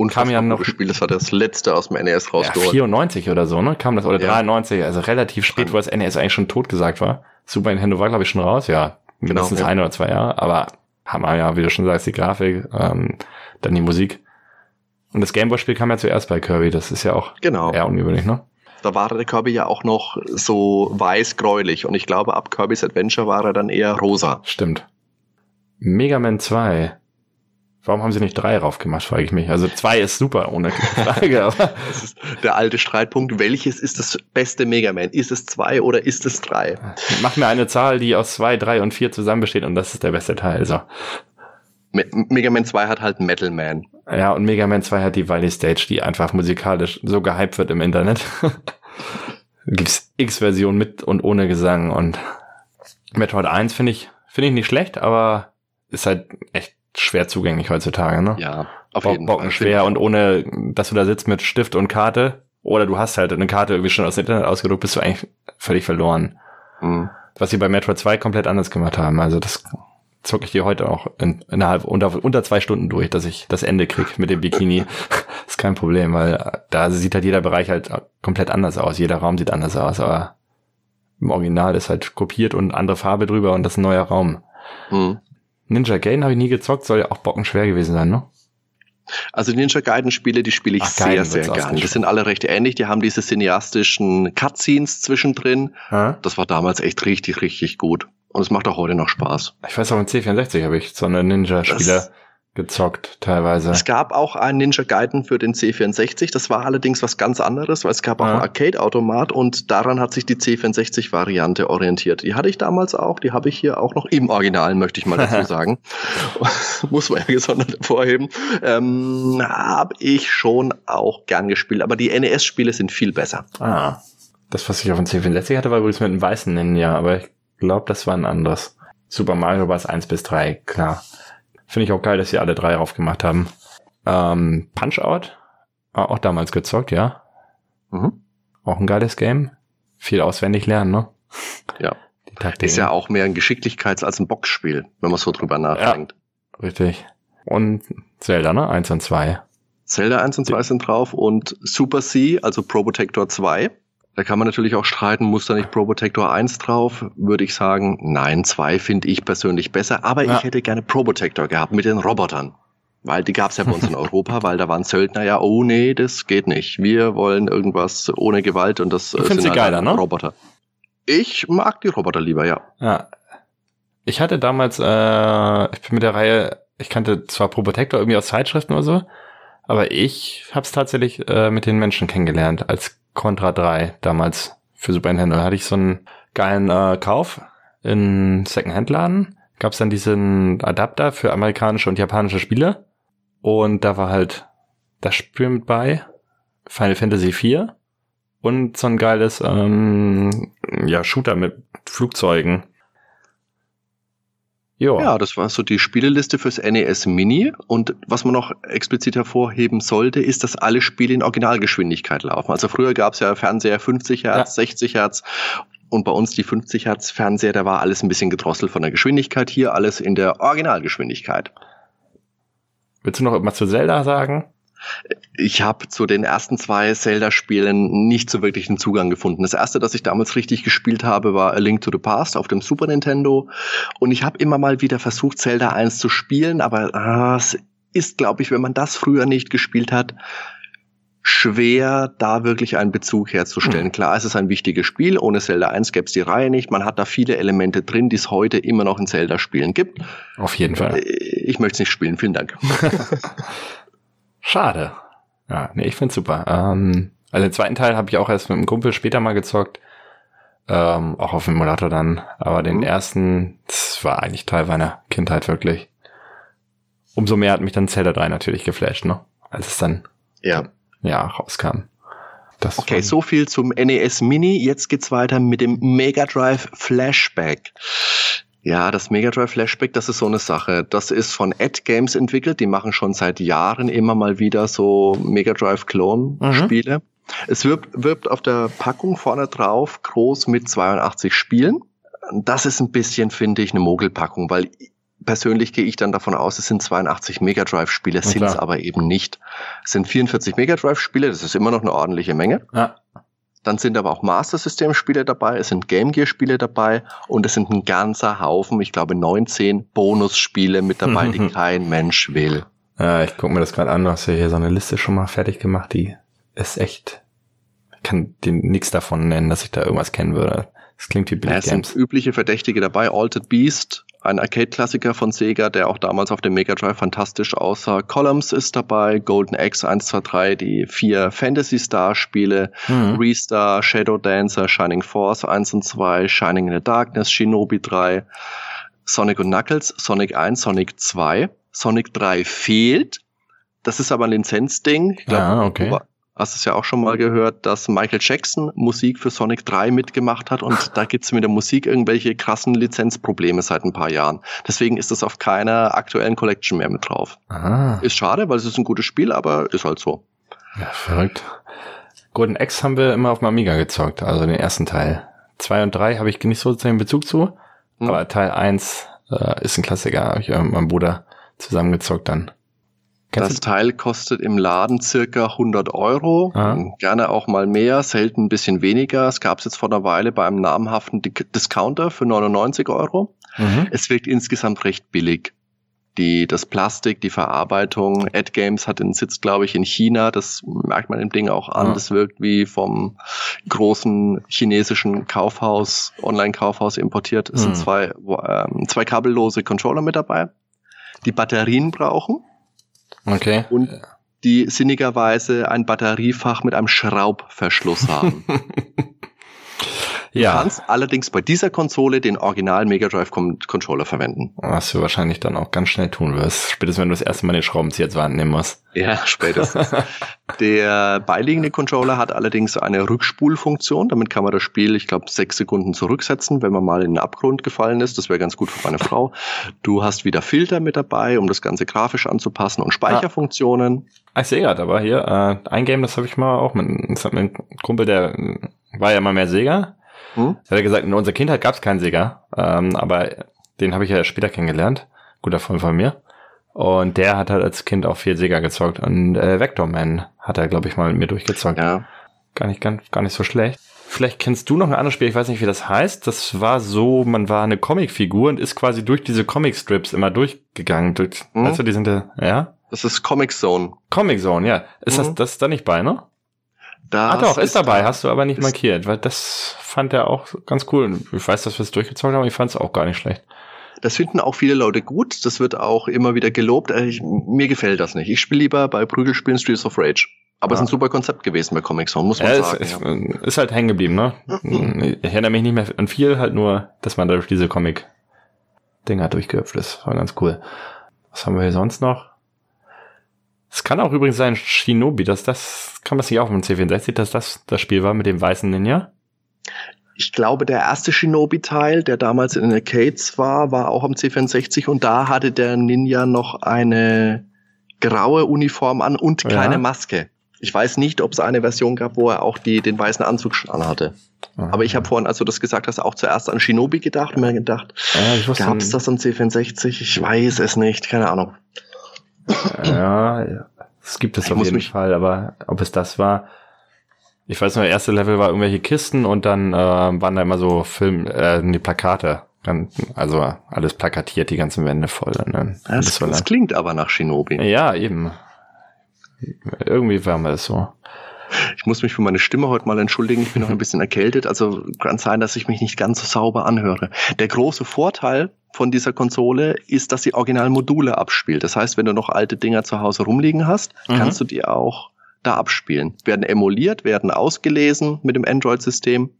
[SPEAKER 1] Und
[SPEAKER 2] Kam ja noch-
[SPEAKER 1] Spiel, das war das letzte aus dem NES
[SPEAKER 2] ja,
[SPEAKER 1] rausgeholt.
[SPEAKER 2] 94 oder so, ne? Kam das, oder
[SPEAKER 1] Ja.
[SPEAKER 2] 93, also relativ spät, wo das NES eigentlich schon tot gesagt war. Super Nintendo war, glaube ich, schon raus, ja.
[SPEAKER 1] Genau,
[SPEAKER 2] Mindestens
[SPEAKER 1] ja.
[SPEAKER 2] ein oder zwei Jahre, aber Hammer, ja, wie du schon sagst, die Grafik, ähm, dann die Musik. Und das Gameboy-Spiel kam ja zuerst bei Kirby, das ist ja auch
[SPEAKER 1] Genau.
[SPEAKER 2] eher ungewöhnlich, ne?
[SPEAKER 1] Da war der Kirby ja auch noch so weiß-gräulich. Und ich glaube, ab Kirby's Adventure war er dann eher rosa.
[SPEAKER 2] Stimmt. Mega Man 2. Warum haben sie nicht drei raufgemacht, frage ich mich. Also zwei ist super, ohne Frage, aber
[SPEAKER 1] Das ist der alte Streitpunkt. Welches ist das beste Mega Man? Ist es zwei oder ist es drei?
[SPEAKER 2] mach mir eine Zahl, die aus zwei, drei und vier zusammen besteht und das ist der beste Teil. So.
[SPEAKER 1] Me Mega Man 2 hat halt Metal Man.
[SPEAKER 2] Ja, und Mega Man 2 hat die Valley Stage, die einfach musikalisch so gehypt wird im Internet. Gibt's X-Version mit und ohne Gesang und Metroid 1 finde ich, finde ich nicht schlecht, aber ist halt echt schwer zugänglich heutzutage, ne?
[SPEAKER 1] Ja, auf
[SPEAKER 2] Bo
[SPEAKER 1] jeden
[SPEAKER 2] Bocken
[SPEAKER 1] Fall.
[SPEAKER 2] schwer und ohne, dass du da sitzt mit Stift und Karte oder du hast halt eine Karte irgendwie schon aus dem Internet ausgedruckt, bist du eigentlich völlig verloren.
[SPEAKER 1] Mhm.
[SPEAKER 2] Was sie bei Metroid 2 komplett anders gemacht haben. Also das zocke ich dir heute auch in, innerhalb unter, unter zwei Stunden durch, dass ich das Ende krieg mit dem Bikini. ist kein Problem, weil da sieht halt jeder Bereich halt komplett anders aus. Jeder Raum sieht anders aus, aber im Original ist halt kopiert und andere Farbe drüber und das ist ein neuer Raum.
[SPEAKER 1] Mhm.
[SPEAKER 2] Ninja Gaiden habe ich nie gezockt, soll ja auch bockenschwer gewesen sein, ne?
[SPEAKER 1] Also die Ninja Gaiden Spiele, die spiele ich
[SPEAKER 2] Ach,
[SPEAKER 1] sehr, sehr
[SPEAKER 2] wird's
[SPEAKER 1] gern. Die sind alle recht ähnlich. Die haben diese cineastischen Cutscenes zwischendrin.
[SPEAKER 2] Hä?
[SPEAKER 1] Das war damals echt richtig, richtig gut. Und es macht auch heute noch Spaß.
[SPEAKER 2] Ich weiß auch, im C64 habe ich so eine Ninja-Spieler gezockt, teilweise.
[SPEAKER 1] Es gab auch einen Ninja Gaiden für den C64. Das war allerdings was ganz anderes, weil es gab auch
[SPEAKER 2] Ja.
[SPEAKER 1] einen Arcade-Automat und daran hat sich die C64-Variante orientiert. Die hatte ich damals auch. Die habe ich hier auch noch im Original, möchte ich mal dazu sagen. Muss man ja gesondert hervorheben. Ähm, habe ich schon auch gern gespielt. Aber die NES-Spiele sind viel besser.
[SPEAKER 2] Ah. Das, was ich auf dem C64 hatte, war übrigens mit einem weißen Ninja, aber ich glaube, das war ein anderes. Super Mario Bros. 1 bis 3, klar. Finde ich auch geil, dass sie alle drei raufgemacht haben. Ähm, Punch-Out, ah, auch damals gezockt, ja.
[SPEAKER 1] Mhm.
[SPEAKER 2] Auch ein geiles Game. Viel auswendig lernen, ne?
[SPEAKER 1] Ja.
[SPEAKER 2] Die Taktik.
[SPEAKER 1] Ist ja auch mehr ein Geschicklichkeits- als ein Boxspiel, wenn man so drüber nachdenkt.
[SPEAKER 2] Richtig. Und Zelda, ne? Eins und zwei.
[SPEAKER 1] Zelda 1 und 2 sind drauf und Super C, also Pro Protector 2. Da kann man natürlich auch streiten, muss da nicht Pro Protector 1 drauf? Würde ich sagen, nein, 2 finde ich persönlich besser. Aber
[SPEAKER 2] Ja.
[SPEAKER 1] ich hätte gerne Pro Protector gehabt mit den Robotern. Weil die gab's ja bei uns in Europa, weil da waren Söldner ja, oh nee, das geht nicht. Wir wollen irgendwas ohne Gewalt und das äh,
[SPEAKER 2] findest sie geiler, ne?
[SPEAKER 1] Roboter. Ich mag die Roboter lieber, ja.
[SPEAKER 2] Ja. Ich hatte damals, äh, ich bin mit der Reihe, ich kannte zwar Pro Protector irgendwie aus Zeitschriften oder so, aber ich habe es tatsächlich äh, mit den Menschen kennengelernt als Contra 3 damals für Super Nintendo. Da hatte ich so einen geilen äh, Kauf in Secondhand-Laden. Gab es dann diesen Adapter für amerikanische und japanische Spiele. Und da war halt das Spiel mit bei, Final Fantasy 4 und so ein geiles ähm, ja, Shooter mit Flugzeugen. Jo.
[SPEAKER 1] Ja, das war so die Spieleliste fürs NES Mini. Und was man noch explizit hervorheben sollte, ist, dass alle Spiele in Originalgeschwindigkeit laufen. Also früher gab es ja Fernseher 50 Hertz, 60 Hertz. Und bei uns die 50 Hertz Fernseher, da war alles ein bisschen gedrosselt von der Geschwindigkeit. Hier alles in der Originalgeschwindigkeit.
[SPEAKER 2] Willst du noch irgendwas zu Zelda sagen?
[SPEAKER 1] Ich habe zu den ersten zwei Zelda-Spielen nicht so wirklich einen Zugang gefunden. Das erste, das ich damals richtig gespielt habe, war A Link to the Past auf dem Super Nintendo. Und ich habe immer mal wieder versucht, Zelda 1 zu spielen, aber ah, es ist, glaube ich, wenn man das früher nicht gespielt hat, schwer, da wirklich einen Bezug herzustellen.
[SPEAKER 2] Hm.
[SPEAKER 1] Klar, es ist ein wichtiges Spiel. Ohne Zelda 1 gäbe es die Reihe nicht. Man hat da viele Elemente drin, die es heute immer noch in Zelda-Spielen gibt.
[SPEAKER 2] Auf jeden Fall.
[SPEAKER 1] Ich möchte es nicht spielen. Vielen Dank.
[SPEAKER 2] Schade. Ja, nee, ich find's super. Ähm, also den zweiten Teil habe ich auch erst mit einem Kumpel später mal gezockt. Ähm, auch auf dem Emulator dann. Aber den
[SPEAKER 1] Mhm.
[SPEAKER 2] ersten, das war eigentlich Teil meiner Kindheit wirklich. Umso mehr hat mich dann Zelda 3 natürlich geflasht, ne? Als es dann
[SPEAKER 1] Ja.
[SPEAKER 2] ja rauskam.
[SPEAKER 1] Das okay, so viel zum NES Mini. Jetzt geht's weiter mit dem Mega Drive Flashback. Ja, das Mega Drive Flashback, das ist so eine Sache. Das ist von Ad Games entwickelt. Die machen schon seit Jahren immer mal wieder so Mega Drive Clone Spiele. Mhm. Es wirbt, wirbt auf der Packung vorne drauf groß mit 82 Spielen. Das ist ein bisschen, finde ich, eine Mogelpackung, weil persönlich gehe ich dann davon aus, es sind 82 Mega Drive Spiele, sind es aber eben nicht. Es sind 44 Mega Drive Spiele, das ist immer noch eine ordentliche Menge. Ja. Dann sind aber auch Master System Spiele dabei, es sind Game Gear Spiele dabei und es sind ein ganzer Haufen, ich glaube 19 Bonusspiele mit dabei, die kein Mensch will.
[SPEAKER 2] Ja, ich gucke mir das gerade an, du hast ja hier so eine Liste schon mal fertig gemacht, die ist echt, ich kann dir nichts davon nennen, dass ich da irgendwas kennen würde. Das klingt wie
[SPEAKER 1] Billy Es sind übliche Verdächtige dabei, Altered Beast, ein Arcade-Klassiker von Sega, der auch damals auf dem Mega Drive fantastisch aussah. Columns ist dabei, Golden Axe 1, 2, 3, die vier Fantasy Star-Spiele, mhm. Restar, Shadow Dancer, Shining Force 1 und 2, Shining in the Darkness, Shinobi 3, Sonic und Knuckles, Sonic 1, Sonic 2, Sonic 3 fehlt. Das ist aber ein Lizenzding. Ich ah, okay hast es ja auch schon mal gehört, dass Michael Jackson Musik für Sonic 3 mitgemacht hat und da gibt es mit der Musik irgendwelche krassen Lizenzprobleme seit ein paar Jahren. Deswegen ist das auf keiner aktuellen Collection mehr mit drauf. Aha. Ist schade, weil es ist ein gutes Spiel, aber ist halt so.
[SPEAKER 2] Ja, verrückt. Golden X haben wir immer auf dem Amiga gezockt, also den ersten Teil. Zwei und drei habe ich nicht so den Bezug zu, hm. aber Teil eins äh, ist ein Klassiker, habe ich mit meinem Bruder zusammengezockt dann.
[SPEAKER 1] Kennst das Teil kostet im Laden circa 100 Euro, Aha. gerne auch mal mehr, selten ein bisschen weniger. Es gab es jetzt vor einer Weile bei einem namhaften Discounter für 99 Euro. Mhm. Es wirkt insgesamt recht billig. Die, das Plastik, die Verarbeitung, AdGames hat den Sitz, glaube ich, in China. Das merkt man im Ding auch an. Ja. Das wirkt wie vom großen chinesischen Kaufhaus, Online-Kaufhaus importiert. Es mhm. sind zwei, äh, zwei kabellose Controller mit dabei, die Batterien brauchen
[SPEAKER 2] Okay.
[SPEAKER 1] Und die sinnigerweise ein Batteriefach mit einem Schraubverschluss haben. Ja. Du kannst allerdings bei dieser Konsole den Original Mega Drive Controller verwenden.
[SPEAKER 2] Was du wahrscheinlich dann auch ganz schnell tun wirst. Spätestens wenn du das erste Mal den Schraubenzieher zur Hand nehmen musst.
[SPEAKER 1] Ja, spätestens. Der beiliegende Controller hat allerdings eine Rückspulfunktion. Damit kann man das Spiel, ich glaube, sechs Sekunden zurücksetzen, wenn man mal in den Abgrund gefallen ist. Das wäre ganz gut für meine Frau. Du hast wieder Filter mit dabei, um das Ganze grafisch anzupassen und Speicherfunktionen.
[SPEAKER 2] Ah, ich sehe gerade aber hier, äh, ein Game, das habe ich mal auch mit, mit einem Kumpel, der war ja mal mehr Sega hm? Er hat gesagt, in unserer Kindheit gab es keinen Sega, ähm, aber den habe ich ja später kennengelernt. Guter Freund von mir. Und der hat halt als Kind auch viel Sega gezockt. Und äh, Vector Man hat er, glaube ich, mal mit mir durchgezockt. Ja. Gar nicht, gar, gar nicht so schlecht. Vielleicht kennst du noch ein anderes Spiel, ich weiß nicht, wie das heißt. Das war so, man war eine Comicfigur und ist quasi durch diese Comicstrips immer durchgegangen. Durch, mhm. Weißt du, die sind da, ja?
[SPEAKER 1] Das ist Comic Zone.
[SPEAKER 2] Comic Zone, ja. Ist mhm. das, das ist da nicht bei, ne? Das ah doch, ist, ist dabei, hast du aber nicht markiert, weil das fand er auch ganz cool. Ich weiß, dass wir es durchgezogen haben, ich fand es auch gar nicht schlecht.
[SPEAKER 1] Das finden auch viele Leute gut, das wird auch immer wieder gelobt. Äh, ich, mir gefällt das nicht. Ich spiele lieber bei Prügelspielen Streets of Rage. Aber es ist ein super Konzept gewesen bei Comic Zone, muss man ja, sagen.
[SPEAKER 2] Ist, ja. ist halt hängen geblieben, ne? ich erinnere mich nicht mehr an viel, halt nur, dass man durch diese Comic-Dinger durchgehüpft ist. War ganz cool. Was haben wir hier sonst noch? Es kann auch übrigens sein, Shinobi, dass das, kann man sich auch im C64, dass das das Spiel war mit dem weißen Ninja?
[SPEAKER 1] Ich glaube, der erste Shinobi-Teil, der damals in den Arcades war, war auch am C64 und da hatte der Ninja noch eine graue Uniform an und keine ja. Maske. Ich weiß nicht, ob es eine Version gab, wo er auch die, den weißen Anzug schon hatte. Aha. Aber ich habe vorhin, als du das gesagt hast, auch zuerst an Shinobi gedacht und mir gedacht, ja, gab es das am C64? Ich weiß es nicht, keine Ahnung.
[SPEAKER 2] Ja, es gibt es ich auf jeden Fall, aber ob es das war, ich weiß noch, der erste Level war irgendwelche Kisten und dann äh, waren da immer so Film, äh, die Plakate. Also alles plakatiert, die ganzen Wände voll.
[SPEAKER 1] Ne? Das, das klingt aber nach Shinobi.
[SPEAKER 2] Ja, eben. Irgendwie war mir das so.
[SPEAKER 1] Ich muss mich für meine Stimme heute mal entschuldigen. Ich bin noch ein bisschen erkältet. Also kann sein, dass ich mich nicht ganz so sauber anhöre. Der große Vorteil von dieser Konsole ist, dass sie Originalmodule abspielt. Das heißt, wenn du noch alte Dinger zu Hause rumliegen hast, mhm. kannst du die auch da abspielen. Werden emuliert, werden ausgelesen mit dem Android-System.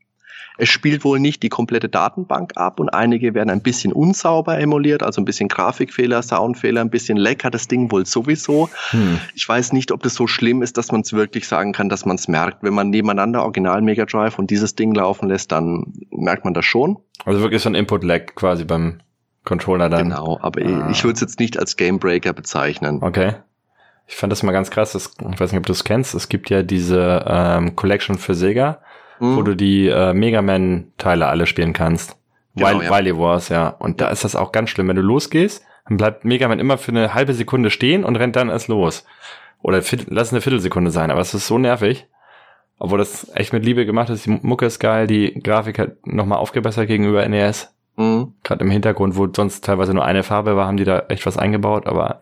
[SPEAKER 1] Es spielt wohl nicht die komplette Datenbank ab und einige werden ein bisschen unsauber emuliert, also ein bisschen Grafikfehler, Soundfehler, ein bisschen lecker das Ding wohl sowieso. Hm. Ich weiß nicht, ob das so schlimm ist, dass man es wirklich sagen kann, dass man es merkt. Wenn man nebeneinander Original Mega Drive und dieses Ding laufen lässt, dann merkt man das schon.
[SPEAKER 2] Also wirklich so ein Input-Lag quasi beim Controller dann.
[SPEAKER 1] Genau, aber ah. ich würde es jetzt nicht als Gamebreaker bezeichnen.
[SPEAKER 2] Okay. Ich fand das mal ganz krass. Das, ich weiß nicht, ob du es kennst. Es gibt ja diese ähm, Collection für Sega mhm. wo du die äh, Mega Man-Teile alle spielen kannst. Genau, Wily, ja. Wily Wars, ja. Und da ist das auch ganz schlimm. Wenn du losgehst, dann bleibt Mega Man immer für eine halbe Sekunde stehen und rennt dann erst los. Oder lass eine Viertelsekunde sein, aber es ist so nervig. Obwohl das echt mit Liebe gemacht ist. Die Mucke ist geil, die Grafik hat nochmal aufgebessert gegenüber NES. Mhm. Gerade im Hintergrund, wo sonst teilweise nur eine Farbe war, haben die da echt was eingebaut, aber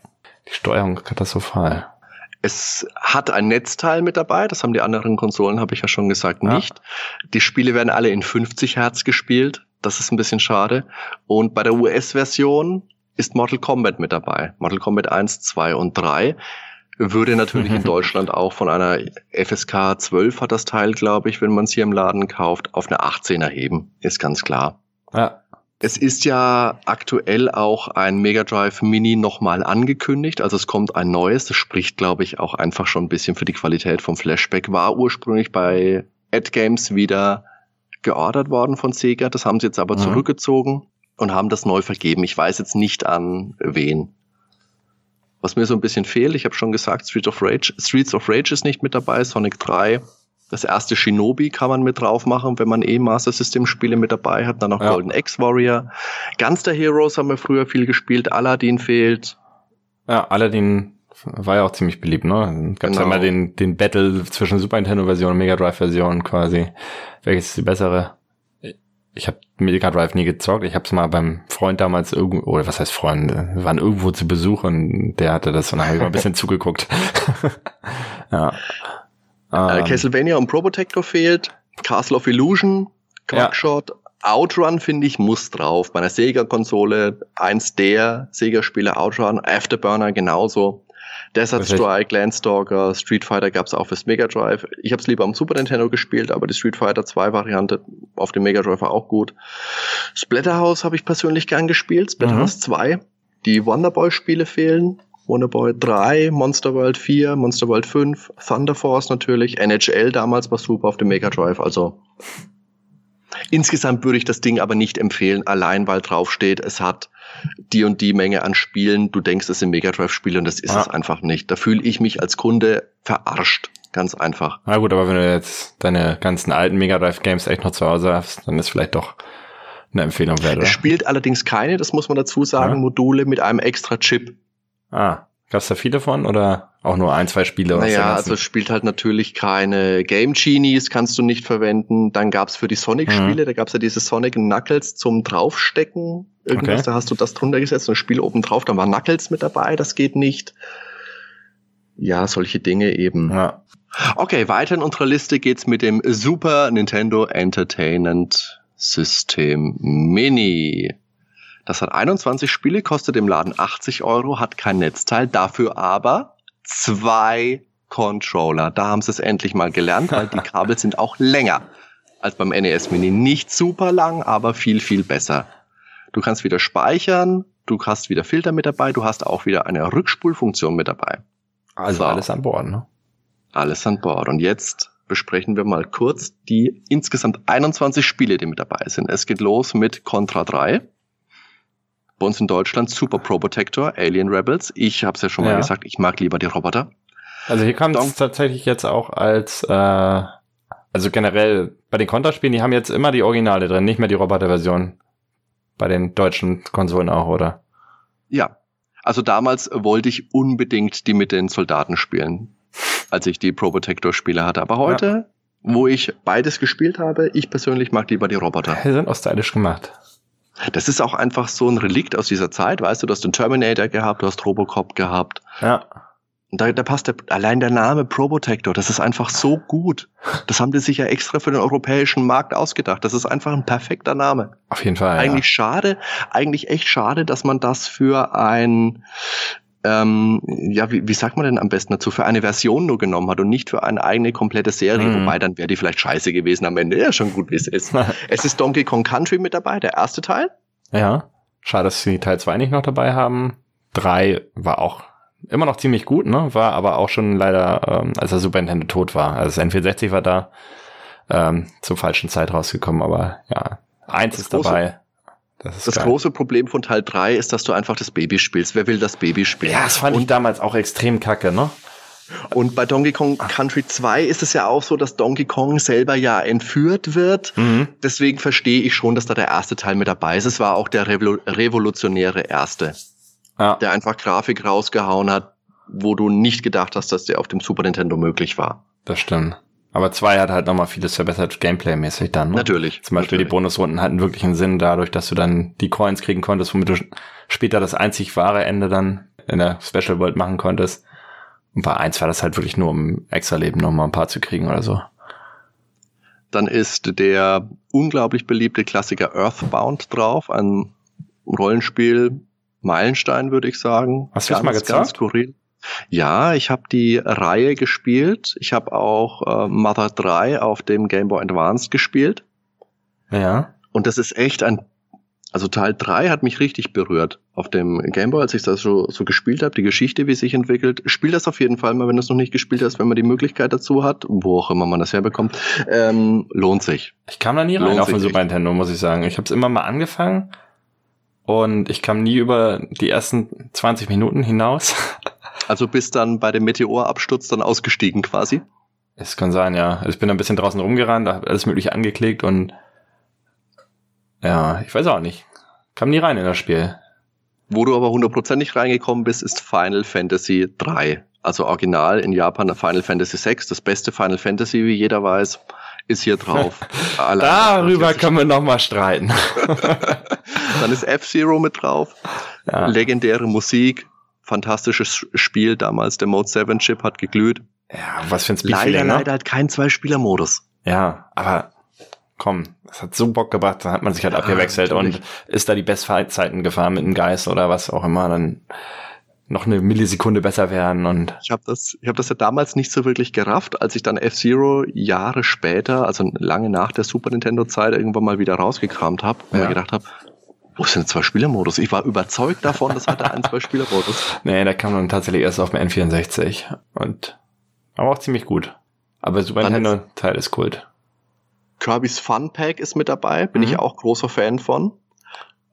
[SPEAKER 2] die Steuerung katastrophal.
[SPEAKER 1] Es hat ein Netzteil mit dabei, das haben die anderen Konsolen, habe ich ja schon gesagt, nicht. Ja. Die Spiele werden alle in 50 Hertz gespielt, das ist ein bisschen schade. Und bei der US-Version ist Mortal Kombat mit dabei. Mortal Kombat 1, 2 und 3 würde natürlich in Deutschland auch von einer FSK 12 hat das Teil, glaube ich, wenn man es hier im Laden kauft, auf eine 18 erheben, ist ganz klar. Ja. Es ist ja aktuell auch ein Mega Drive Mini nochmal angekündigt. Also es kommt ein neues. Das spricht, glaube ich, auch einfach schon ein bisschen für die Qualität vom Flashback. War ursprünglich bei Ad Games wieder geordert worden von Sega. Das haben sie jetzt aber mhm. zurückgezogen und haben das neu vergeben. Ich weiß jetzt nicht an wen. Was mir so ein bisschen fehlt, ich habe schon gesagt, Street of Rage, Streets of Rage ist nicht mit dabei, Sonic 3 das erste Shinobi kann man mit drauf machen, wenn man eh Master System Spiele mit dabei hat. Dann noch ja. Golden X Warrior. Gunster Heroes haben wir früher viel gespielt. Aladdin fehlt.
[SPEAKER 2] Ja, Aladdin war ja auch ziemlich beliebt, ne? Gab genau. ja immer den, den Battle zwischen Super Nintendo Version und Mega Drive Version quasi. Welches ist die bessere? Ich habe Mega Drive nie gezockt. Ich habe es mal beim Freund damals irgendwo, oder was heißt Freund, wir waren irgendwo zu Besuch und der hatte das und dann habe ich mal ein bisschen zugeguckt.
[SPEAKER 1] ja. Äh, ähm, Castlevania und Probotector fehlt. Castle of Illusion, Quackshot, ja. Outrun finde ich muss drauf. Bei einer Sega-Konsole eins der Sega-Spiele Outrun, Afterburner genauso. Desert Strike, Landstalker, Street Fighter gab es auch fürs Mega Drive. Ich habe es lieber am Super Nintendo gespielt, aber die Street Fighter 2 Variante auf dem Mega Drive war auch gut. Splatterhouse habe ich persönlich gern gespielt, Splatterhouse mhm. 2. Die Wonderboy Spiele fehlen. Wonderboy 3, Monster World 4, Monster World 5, Thunder Force natürlich, NHL damals war super auf dem Mega Drive, also insgesamt würde ich das Ding aber nicht empfehlen, allein weil draufsteht, es hat die und die Menge an Spielen, du denkst, es sind Mega Drive Spiele und das ist ja. es einfach nicht. Da fühle ich mich als Kunde verarscht. Ganz einfach.
[SPEAKER 2] Na gut, aber wenn du jetzt deine ganzen alten Mega Drive Games echt noch zu Hause hast, dann ist vielleicht doch eine Empfehlung wert.
[SPEAKER 1] Es spielt allerdings keine, das muss man dazu sagen, ja. Module mit einem extra Chip.
[SPEAKER 2] Ah, gab's da viele von oder auch nur ein, zwei Spiele?
[SPEAKER 1] Naja, also es spielt halt natürlich keine Game Genies, kannst du nicht verwenden. Dann gab's für die Sonic-Spiele, mhm. da gab's ja diese Sonic Knuckles zum draufstecken. Irgendwas, okay. da hast du das drunter gesetzt und Spiel oben drauf, dann war Knuckles mit dabei, das geht nicht. Ja, solche Dinge eben. Ja. Okay, weiter in unserer Liste geht's mit dem Super Nintendo Entertainment System Mini. Das hat 21 Spiele, kostet im Laden 80 Euro, hat kein Netzteil, dafür aber zwei Controller. Da haben sie es endlich mal gelernt, weil die Kabel sind auch länger als beim NES Mini. Nicht super lang, aber viel, viel besser. Du kannst wieder speichern, du hast wieder Filter mit dabei, du hast auch wieder eine Rückspulfunktion mit dabei.
[SPEAKER 2] Also so. alles an Bord, ne?
[SPEAKER 1] Alles an Bord. Und jetzt besprechen wir mal kurz die insgesamt 21 Spiele, die mit dabei sind. Es geht los mit Contra 3 bei uns in Deutschland Super Pro Protector, Alien Rebels. Ich habe es ja schon mal gesagt, ich mag lieber die Roboter.
[SPEAKER 2] Also hier kommt es tatsächlich jetzt auch als, äh, also generell bei den Konterspielen, die haben jetzt immer die Originale drin, nicht mehr die Roboter-Version. Bei den deutschen Konsolen auch, oder?
[SPEAKER 1] Ja. Also damals wollte ich unbedingt die mit den Soldaten spielen, als ich die Pro Protector Spiele hatte. Aber heute, ja. wo ich beides gespielt habe, ich persönlich mag lieber die Roboter.
[SPEAKER 2] Die sind auch stylisch gemacht.
[SPEAKER 1] Das ist auch einfach so ein Relikt aus dieser Zeit, weißt du, du hast den Terminator gehabt, du hast Robocop gehabt.
[SPEAKER 2] Ja.
[SPEAKER 1] Und da, da passt der, allein der Name Probotector, das ist einfach so gut. Das haben die sich ja extra für den europäischen Markt ausgedacht. Das ist einfach ein perfekter Name.
[SPEAKER 2] Auf jeden Fall.
[SPEAKER 1] Eigentlich ja. schade, eigentlich echt schade, dass man das für ein ähm, ja, wie, wie sagt man denn am besten dazu, für eine Version nur genommen hat und nicht für eine eigene komplette Serie, mhm. wobei dann wäre die vielleicht scheiße gewesen am Ende. Ja, schon gut, wie es ist. es ist Donkey Kong Country mit dabei, der erste Teil.
[SPEAKER 2] Ja, schade, dass sie Teil 2 nicht noch dabei haben. 3 war auch immer noch ziemlich gut, ne? War aber auch schon leider, ähm, als der Super Nintendo tot war. Also das N64 war da ähm, zur falschen Zeit rausgekommen, aber ja, eins das ist dabei.
[SPEAKER 1] Das, ist das große Problem von Teil 3 ist, dass du einfach das Baby spielst. Wer will das Baby spielen?
[SPEAKER 2] Ja, das fand Und ich damals auch extrem kacke, ne?
[SPEAKER 1] Und bei Donkey Kong Country 2 ist es ja auch so, dass Donkey Kong selber ja entführt wird. Mhm. Deswegen verstehe ich schon, dass da der erste Teil mit dabei ist. Es war auch der revolutionäre erste, ja. der einfach Grafik rausgehauen hat, wo du nicht gedacht hast, dass der auf dem Super Nintendo möglich war.
[SPEAKER 2] Das stimmt. Aber zwei hat halt nochmal vieles verbessert, Gameplay-mäßig dann.
[SPEAKER 1] Ne? Natürlich.
[SPEAKER 2] Zum Beispiel
[SPEAKER 1] natürlich.
[SPEAKER 2] die Bonusrunden hatten wirklich einen Sinn dadurch, dass du dann die Coins kriegen konntest, womit du später das einzig wahre Ende dann in der Special World machen konntest. Und bei eins war das halt wirklich nur, um extra Leben nochmal ein paar zu kriegen oder so.
[SPEAKER 1] Dann ist der unglaublich beliebte Klassiker Earthbound drauf, ein Rollenspiel Meilenstein, würde ich sagen.
[SPEAKER 2] Hast du das mal gezeigt? Ganz skurril.
[SPEAKER 1] Ja, ich habe die Reihe gespielt. Ich habe auch äh, Mother 3 auf dem Game Boy Advance gespielt.
[SPEAKER 2] Ja.
[SPEAKER 1] Und das ist echt ein, also Teil 3 hat mich richtig berührt auf dem Game Boy, als ich das so, so gespielt habe, die Geschichte, wie sich entwickelt. Spiel das auf jeden Fall mal, wenn du es noch nicht gespielt hast, wenn man die Möglichkeit dazu hat, wo auch immer man das herbekommt. Ähm, lohnt sich.
[SPEAKER 2] Ich kam da nie rein lohnt auf dem Super Nintendo, muss ich sagen. Ich habe es immer mal angefangen und ich kam nie über die ersten 20 Minuten hinaus.
[SPEAKER 1] Also bist dann bei dem Meteorabsturz dann ausgestiegen quasi?
[SPEAKER 2] Es kann sein, ja. Ich bin ein bisschen draußen rumgerannt, habe alles mögliche angeklickt und ja, ich weiß auch nicht. Kam nie rein in das Spiel.
[SPEAKER 1] Wo du aber hundertprozentig reingekommen bist, ist Final Fantasy 3. Also original in Japan Final Fantasy 6, das beste Final Fantasy, wie jeder weiß, ist hier drauf.
[SPEAKER 2] Darüber können wir nochmal streiten.
[SPEAKER 1] Dann ist F-Zero mit drauf. Ja. Legendäre Musik, fantastisches Spiel damals. Der Mode 7 Chip hat geglüht.
[SPEAKER 2] Ja, was für ein
[SPEAKER 1] Speed Leider, ne? leider halt kein Zwei-Spieler-Modus.
[SPEAKER 2] Ja, aber komm, das hat so Bock gebracht, dann hat man sich halt ja, abgewechselt natürlich. und ist da die Bestzeiten gefahren mit dem Geist oder was auch immer, dann noch eine Millisekunde besser werden und
[SPEAKER 1] ich habe das ich habe das ja damals nicht so wirklich gerafft, als ich dann F-Zero Jahre später, also lange nach der Super Nintendo Zeit irgendwann mal wieder rausgekramt habe und ja. mir gedacht habe, wo ist denn der Zwei-Spieler-Modus? Ich war überzeugt davon, das hatte einen Zwei-Spieler-Modus.
[SPEAKER 2] Nee, der kam dann tatsächlich erst auf dem N64 und aber auch ziemlich gut. Aber Super Nintendo Teil ist Kult.
[SPEAKER 1] Kirby's Fun Pack ist mit dabei, bin mhm. ich auch großer Fan von.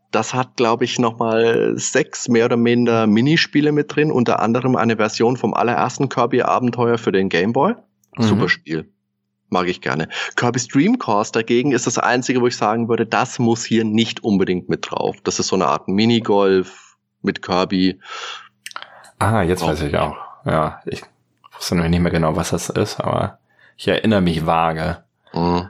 [SPEAKER 1] Das hat, glaube ich, nochmal sechs mehr oder minder Minispiele mit drin, unter anderem eine Version vom allerersten Kirby-Abenteuer für den Game Boy. Mhm. Super Spiel mag ich gerne. Kirby's Dream Course dagegen ist das einzige, wo ich sagen würde, das muss hier nicht unbedingt mit drauf. Das ist so eine Art Minigolf mit Kirby.
[SPEAKER 2] Ah, jetzt weiß ich auch. Ja, ich wusste noch nicht mehr genau, was das ist, aber ich erinnere mich vage.
[SPEAKER 1] Mhm.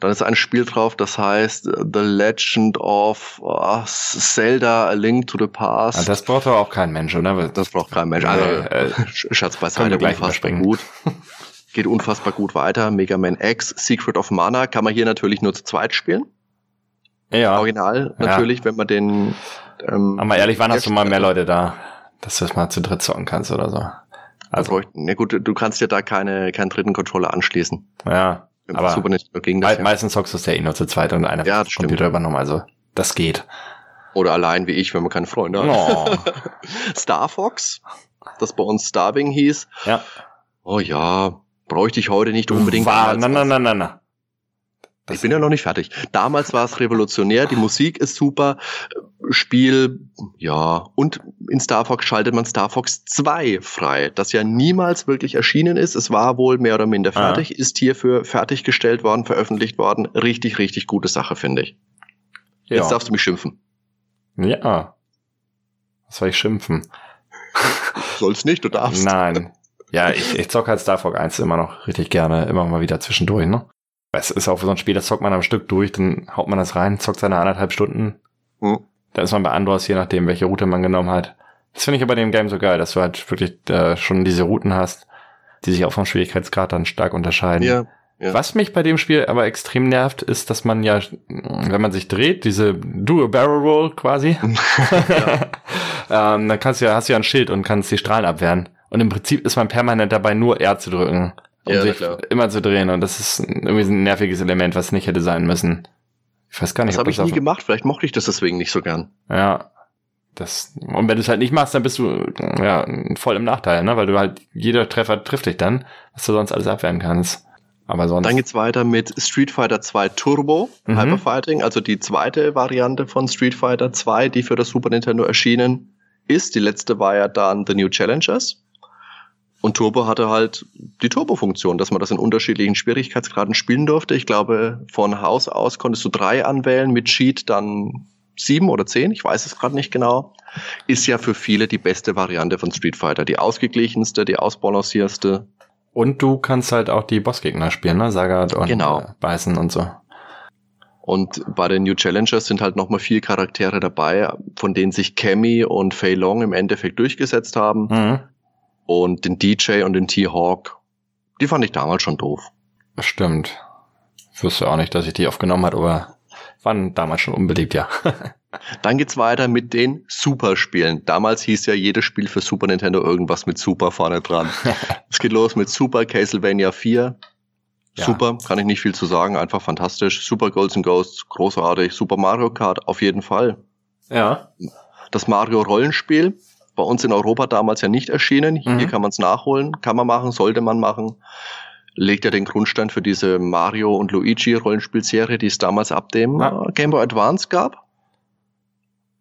[SPEAKER 1] Dann ist ein Spiel drauf, das heißt The Legend of oh, Zelda A Link to the Past. Ja,
[SPEAKER 2] das braucht aber auch kein Mensch, oder?
[SPEAKER 1] Das braucht kein Mensch. Also, äh, Schatz beiseite, unfassbar gut. geht unfassbar gut weiter. Mega Man X, Secret of Mana kann man hier natürlich nur zu zweit spielen.
[SPEAKER 2] Ja.
[SPEAKER 1] Original natürlich, ja. wenn man den.
[SPEAKER 2] Ähm, Aber ehrlich, wann hast du mal mehr Leute da, dass du das mal zu dritt zocken kannst oder so?
[SPEAKER 1] Also, ja gut, du kannst ja da keine, keinen dritten Controller anschließen.
[SPEAKER 2] Ja. Aber
[SPEAKER 1] Super nicht
[SPEAKER 2] gegen das, me meistens zockst du es ja eh nur zu zweit und einer
[SPEAKER 1] ja,
[SPEAKER 2] Computer übernommen, also das geht.
[SPEAKER 1] Oder allein wie ich, wenn man keine Freunde hat. Oh. Star Fox, das bei uns Starving hieß.
[SPEAKER 2] Ja.
[SPEAKER 1] Oh ja, bräuchte ich heute nicht unbedingt.
[SPEAKER 2] War, na, na, na, na, na.
[SPEAKER 1] Ich bin ja noch nicht fertig. Damals war es revolutionär, die Musik ist super, Spiel, ja, und in Star Fox schaltet man Star Fox 2 frei, das ja niemals wirklich erschienen ist. Es war wohl mehr oder minder ah. fertig, ah. ist hierfür fertiggestellt worden, veröffentlicht worden. Richtig, richtig gute Sache, finde ich. Jetzt ja. darfst du mich schimpfen.
[SPEAKER 2] Ja. Was soll ich schimpfen?
[SPEAKER 1] Soll's nicht, du darfst.
[SPEAKER 2] Nein. Ja, ich, ich zocke halt Star Fox 1 immer noch richtig gerne, immer mal wieder zwischendurch, ne? Es ist auch so ein Spiel, das zockt man am Stück durch, dann haut man das rein, zockt seine anderthalb Stunden. Hm. Dann ist man bei Andors, je nachdem, welche Route man genommen hat. Das finde ich aber dem Game so geil, dass du halt wirklich äh, schon diese Routen hast, die sich auch vom Schwierigkeitsgrad dann stark unterscheiden.
[SPEAKER 1] Ja.
[SPEAKER 2] Ja. Was mich bei dem Spiel aber extrem nervt, ist, dass man ja, wenn man sich dreht, diese Do a Barrel Roll quasi, ähm, dann kannst du ja, hast du ja ein Schild und kannst die Strahlen abwehren. Und im Prinzip ist man permanent dabei, nur R zu drücken, um ja, sich klar. immer zu drehen. Und das ist irgendwie ein nerviges Element, was nicht hätte sein müssen.
[SPEAKER 1] Ich weiß gar nicht. Das habe ich nie gemacht. Vielleicht mochte ich das deswegen nicht so gern.
[SPEAKER 2] Ja. Das, und wenn du es halt nicht machst, dann bist du ja voll im Nachteil, ne? Weil du halt jeder Treffer trifft dich dann, was du sonst alles abwehren kannst. Aber sonst.
[SPEAKER 1] Dann geht's weiter mit Street Fighter 2 Turbo mhm. Hyperfighting, also die zweite Variante von Street Fighter 2, die für das Super Nintendo erschienen ist. Die letzte war ja dann The New Challengers. Und Turbo hatte halt die Turbo-Funktion, dass man das in unterschiedlichen Schwierigkeitsgraden spielen durfte. Ich glaube, von Haus aus konntest du drei anwählen, mit Cheat dann sieben oder zehn, ich weiß es gerade nicht genau. Ist ja für viele die beste Variante von Street Fighter. Die ausgeglichenste, die ausbalancierste.
[SPEAKER 2] Und du kannst halt auch die Bossgegner spielen, ne? Sagat und
[SPEAKER 1] genau.
[SPEAKER 2] äh, Beißen und so.
[SPEAKER 1] Und bei den New Challengers sind halt nochmal vier Charaktere dabei, von denen sich Cammy und Fei Long im Endeffekt durchgesetzt haben. Mhm. Und den DJ und den T-Hawk, die fand ich damals schon doof.
[SPEAKER 2] Stimmt. Ich wüsste auch nicht, dass ich die aufgenommen hat, aber waren damals schon unbeliebt, ja.
[SPEAKER 1] Dann geht's weiter mit den Super-Spielen. Damals hieß ja jedes Spiel für Super Nintendo irgendwas mit Super vorne dran. es geht los mit Super Castlevania 4. Ja. Super, kann ich nicht viel zu sagen, einfach fantastisch. Super Golds and Ghosts, großartig. Super Mario Kart, auf jeden Fall.
[SPEAKER 2] Ja.
[SPEAKER 1] Das Mario Rollenspiel, bei uns in Europa damals ja nicht erschienen. Hier mhm. kann man es nachholen, kann man machen, sollte man machen legt ja den Grundstein für diese Mario und Luigi Rollenspielserie, die es damals ab dem ja. Äh, Game Boy Advance gab.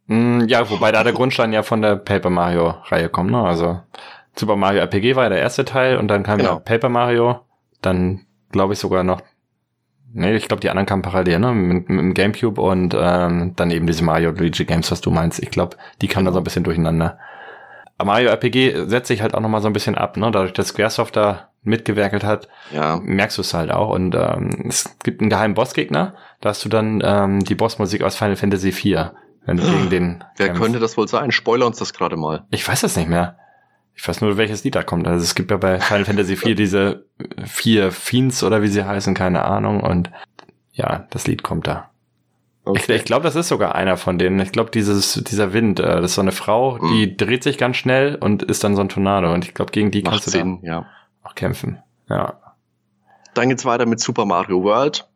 [SPEAKER 2] Mm, ja, wobei da der Grundstein ja von der Paper Mario Reihe kommt, ne? Also Super Mario RPG war ja der erste Teil und dann kam genau. ja Paper Mario, dann glaube ich sogar noch Nee, ich glaube, die anderen kamen parallel, ne? Mit, mit dem Gamecube und ähm, dann eben diese Mario Luigi Games, was du meinst. Ich glaube, die kamen dann so ein bisschen durcheinander. Mario RPG setzt sich halt auch nochmal so ein bisschen ab, ne? Dadurch, dass Squaresoft da mitgewerkelt hat, ja. merkst du es halt auch. Und ähm, es gibt einen geheimen Bossgegner, da hast du dann ähm, die Bossmusik aus Final Fantasy IV, wenn du gegen den.
[SPEAKER 1] Wer kämpfst. könnte das wohl sein? Spoiler uns das gerade mal.
[SPEAKER 2] Ich weiß das nicht mehr. Ich weiß nur, welches Lied da kommt. Also es gibt ja bei Final Fantasy IV diese vier Fiends oder wie sie heißen, keine Ahnung. Und ja, das Lied kommt da. Okay. Ich, ich glaube, das ist sogar einer von denen. Ich glaube, dieses dieser Wind, äh, das ist so eine Frau, mm. die dreht sich ganz schnell und ist dann so ein Tornado. Und ich glaube, gegen die kannst
[SPEAKER 1] Sinn, du dann ja.
[SPEAKER 2] auch kämpfen. Ja.
[SPEAKER 1] Dann geht's weiter mit Super Mario World.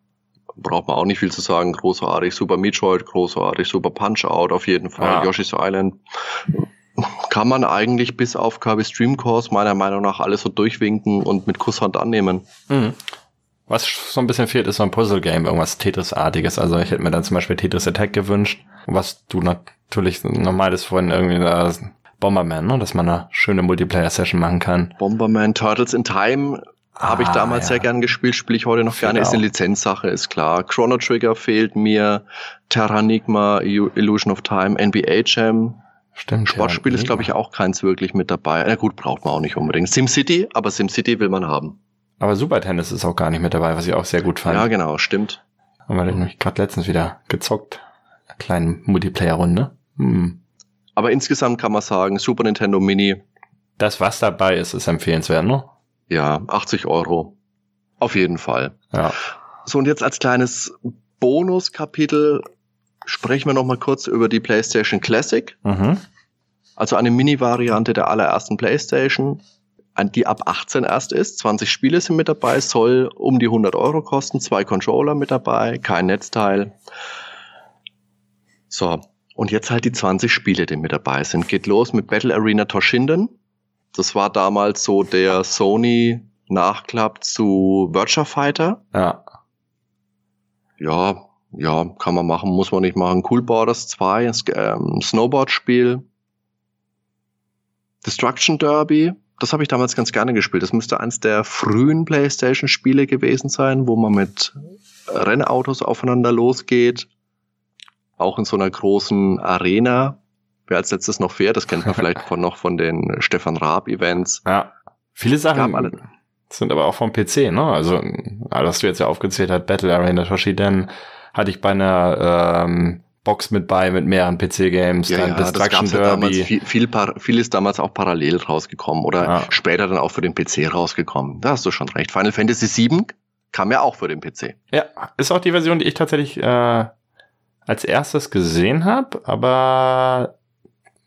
[SPEAKER 1] Braucht man auch nicht viel zu sagen. Großartig. Super Metroid, großartig. Super Punch Out auf jeden Fall. Ja. Yoshi's Island. Kann man eigentlich bis auf Kirby Stream Course meiner Meinung nach alles so durchwinken und mit Kusshand annehmen. Mhm.
[SPEAKER 2] Was so ein bisschen fehlt, ist so ein Puzzle-Game, irgendwas Tetris-artiges. Also ich hätte mir dann zum Beispiel Tetris Attack gewünscht, was du natürlich normal ist vorhin irgendwie da Bomberman, ne? dass man eine schöne Multiplayer-Session machen kann.
[SPEAKER 1] Bomberman, Turtles in Time ah, habe ich damals ja. sehr gern gespielt, spiele ich heute noch gerne, ist eine Lizenzsache, ist klar. Chrono Trigger fehlt mir, Terranigma, Illusion of Time, NBA Jam.
[SPEAKER 2] Stimmt.
[SPEAKER 1] Sportspiel ja, ist, glaube ich, auch keins wirklich mit dabei. Na gut, braucht man auch nicht unbedingt. SimCity, aber SimCity will man haben.
[SPEAKER 2] Aber Super Tennis ist auch gar nicht mit dabei, was ich auch sehr gut fand.
[SPEAKER 1] Ja, genau, stimmt.
[SPEAKER 2] Haben wir nämlich gerade letztens wieder gezockt. Eine kleine Multiplayer-Runde. Hm.
[SPEAKER 1] Aber insgesamt kann man sagen, Super Nintendo Mini.
[SPEAKER 2] Das, was dabei ist, ist empfehlenswert, ne?
[SPEAKER 1] Ja, 80 Euro. Auf jeden Fall.
[SPEAKER 2] Ja.
[SPEAKER 1] So, und jetzt als kleines Bonuskapitel sprechen wir noch mal kurz über die PlayStation Classic. Mhm. Also eine Mini-Variante der allerersten PlayStation die ab 18 erst ist. 20 Spiele sind mit dabei, soll um die 100 Euro kosten, zwei Controller mit dabei, kein Netzteil. So, und jetzt halt die 20 Spiele, die mit dabei sind. Geht los mit Battle Arena Toshinden. Das war damals so der Sony Nachklapp zu Virtua Fighter.
[SPEAKER 2] Ja.
[SPEAKER 1] Ja, ja, kann man machen, muss man nicht machen. Cool Borders 2, ähm, Snowboard-Spiel. Destruction Derby, das habe ich damals ganz gerne gespielt. Das müsste eins der frühen PlayStation-Spiele gewesen sein, wo man mit Rennautos aufeinander losgeht. Auch in so einer großen Arena. Wer als letztes noch fährt, das kennt man vielleicht von noch von den Stefan Raab-Events.
[SPEAKER 2] Ja. Viele Sachen sind aber auch vom PC, ne? Also, was du jetzt ja aufgezählt hast, Battle Arena Toshiden, hatte ich bei einer ähm, Box mit bei mit mehreren PC-Games,
[SPEAKER 1] ja, dann ja, Destruction Derby. Ja damals viel, viel, viel ist damals auch parallel rausgekommen oder ja. später dann auch für den PC rausgekommen. Da hast du schon recht. Final Fantasy VII Kam ja auch für den PC.
[SPEAKER 2] Ja, ist auch die Version, die ich tatsächlich äh, als erstes gesehen habe, aber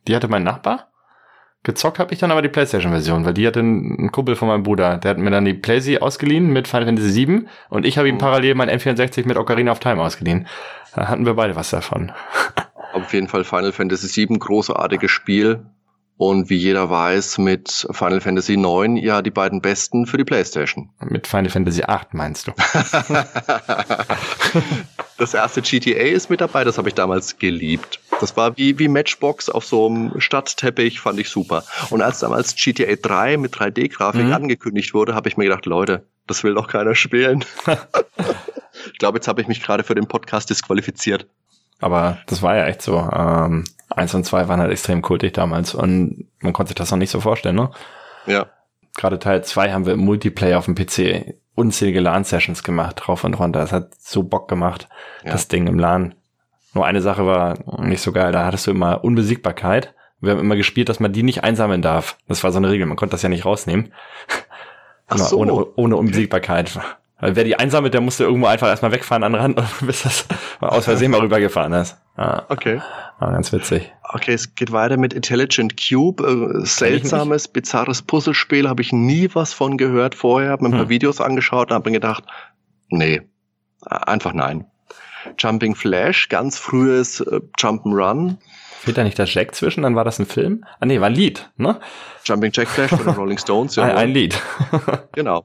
[SPEAKER 2] die hatte mein Nachbar. Gezockt habe ich dann aber die PlayStation-Version, weil die hatte ein Kumpel von meinem Bruder. Der hat mir dann die PlayStation ausgeliehen mit Final Fantasy VII und ich habe ihm mhm. parallel mein M64 mit Ocarina of Time ausgeliehen. Da hatten wir beide was davon.
[SPEAKER 1] Auf jeden Fall Final Fantasy VII, großartiges Spiel. Und wie jeder weiß, mit Final Fantasy IX ja die beiden besten für die PlayStation.
[SPEAKER 2] Mit Final Fantasy VIII meinst du?
[SPEAKER 1] das erste GTA ist mit dabei, das habe ich damals geliebt. Das war wie, wie Matchbox auf so einem Stadtteppich, fand ich super. Und als damals GTA 3 mit 3D-Grafik mhm. angekündigt wurde, habe ich mir gedacht, Leute, das will doch keiner spielen. ich glaube, jetzt habe ich mich gerade für den Podcast disqualifiziert.
[SPEAKER 2] Aber das war ja echt so. Ähm, eins und zwei waren halt extrem kultig damals und man konnte sich das noch nicht so vorstellen, ne?
[SPEAKER 1] Ja.
[SPEAKER 2] Gerade Teil zwei haben wir im Multiplayer auf dem PC unzählige LAN-Sessions gemacht, rauf und runter. Das hat so Bock gemacht, ja. das Ding im LAN. Nur eine Sache war nicht so geil, da hattest du immer Unbesiegbarkeit. Wir haben immer gespielt, dass man die nicht einsammeln darf. Das war so eine Regel, man konnte das ja nicht rausnehmen. Ach so. ohne, ohne Unbesiegbarkeit. Weil wer die einsammelt, der musste irgendwo einfach erstmal wegfahren an den Rand, bis das aus Versehen mal rübergefahren ist.
[SPEAKER 1] Ja. Okay.
[SPEAKER 2] War ganz witzig.
[SPEAKER 1] Okay, es geht weiter mit Intelligent Cube. Äh, seltsames, bizarres Puzzlespiel. Habe ich nie was von gehört vorher. Habe mir ein hm. paar Videos angeschaut und habe mir gedacht, nee, einfach nein. Jumping Flash, ganz frühes äh, Jump'n'Run.
[SPEAKER 2] Fehlt da nicht der Jack zwischen? Dann war das ein Film? Ah nee, war ein Lied, ne?
[SPEAKER 1] Jumping Jack Flash von den Rolling Stones.
[SPEAKER 2] Ja, ein, ein Lied.
[SPEAKER 1] genau.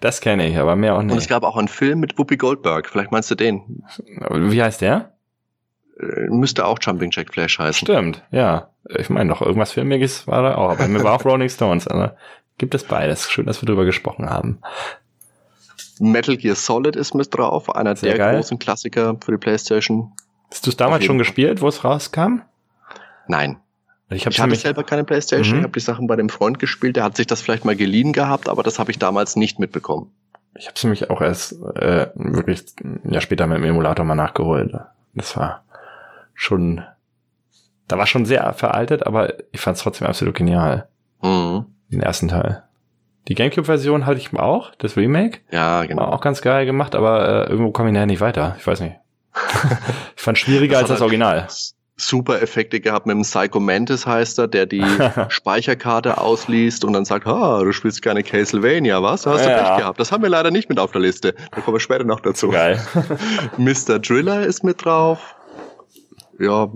[SPEAKER 2] Das kenne ich, aber mehr auch nicht.
[SPEAKER 1] Und es gab auch einen Film mit Whoopi Goldberg. Vielleicht meinst du den?
[SPEAKER 2] Wie heißt der?
[SPEAKER 1] Äh, müsste auch Jumping Jack Flash heißen.
[SPEAKER 2] Stimmt, ja. Ich meine doch, irgendwas Filmiges war da auch. Aber mir war auch Rolling Stones. Also gibt es beides. Schön, dass wir drüber gesprochen haben.
[SPEAKER 1] Metal Gear Solid ist mit drauf. Einer Sehr der geil. großen Klassiker für die Playstation.
[SPEAKER 2] Hast du es damals schon gespielt, wo es rauskam?
[SPEAKER 1] Nein.
[SPEAKER 2] Ich, ich hatte
[SPEAKER 1] selber keine Playstation, mhm. ich habe die Sachen bei dem Freund gespielt, der hat sich das vielleicht mal geliehen gehabt, aber das habe ich damals nicht mitbekommen.
[SPEAKER 2] Ich habe es nämlich auch erst äh, wirklich ja später mit dem Emulator mal nachgeholt. Das war schon, da war schon sehr veraltet, aber ich fand es trotzdem absolut genial.
[SPEAKER 1] Mhm.
[SPEAKER 2] Den ersten Teil. Die Gamecube-Version hatte ich auch, das Remake.
[SPEAKER 1] Ja, genau.
[SPEAKER 2] War auch ganz geil gemacht, aber äh, irgendwo komme ich nachher nicht weiter. Ich weiß nicht. ich fand schwieriger das als das Original
[SPEAKER 1] super Effekte gehabt mit dem Psycho Mantis heißt er, der die Speicherkarte ausliest und dann sagt, ah, du spielst keine Castlevania, was? Hast du ja. Pech gehabt. Das haben wir leider nicht mit auf der Liste. Da kommen wir später noch dazu.
[SPEAKER 2] Geil.
[SPEAKER 1] Mr. Driller ist mit drauf. Ja,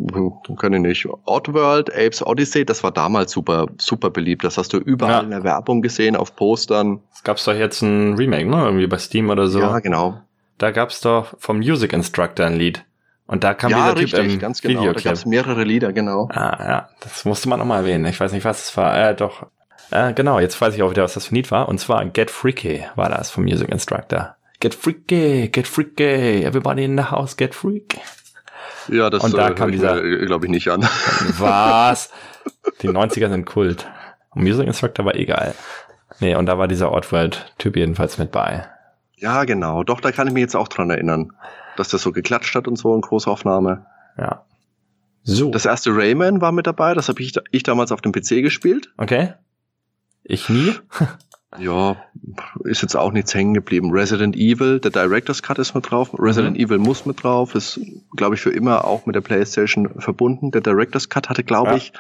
[SPEAKER 1] kann ich nicht. Oddworld, Apes Odyssey, das war damals super, super beliebt. Das hast du überall ja. in der Werbung gesehen, auf Postern.
[SPEAKER 2] Es gab's doch jetzt ein Remake, ne? Irgendwie bei Steam oder so.
[SPEAKER 1] Ja, genau.
[SPEAKER 2] Da gab's doch vom Music Instructor ein Lied. Und da kam ja, dieser richtig, Typ im
[SPEAKER 1] ganz genau. Videoclip. Da gab's mehrere Lieder, genau.
[SPEAKER 2] Ah, ja, das musste man nochmal erwähnen. Ich weiß nicht, was es war. Äh, doch. Äh, genau, jetzt weiß ich auch wieder, was das für ein Lied war. Und zwar Get Freaky war das vom Music Instructor. Get freaky, get freaky, everybody in the house, get freaky.
[SPEAKER 1] Ja, das
[SPEAKER 2] und da äh, kam dieser,
[SPEAKER 1] glaube ich, nicht an.
[SPEAKER 2] Was? Die 90er sind Kult. Und Music Instructor war egal. Nee, und da war dieser Outworld-Typ jedenfalls mit bei.
[SPEAKER 1] Ja, genau. Doch, da kann ich mich jetzt auch dran erinnern dass das so geklatscht hat und so in Großaufnahme.
[SPEAKER 2] Ja.
[SPEAKER 1] So. Das erste Rayman war mit dabei, das habe ich, ich damals auf dem PC gespielt.
[SPEAKER 2] Okay. Ich nie.
[SPEAKER 1] ja, ist jetzt auch nichts hängen geblieben. Resident Evil, der Director's Cut ist mit drauf. Resident mhm. Evil muss mit drauf, ist, glaube ich, für immer auch mit der PlayStation verbunden. Der Director's Cut hatte, glaube ja. ich,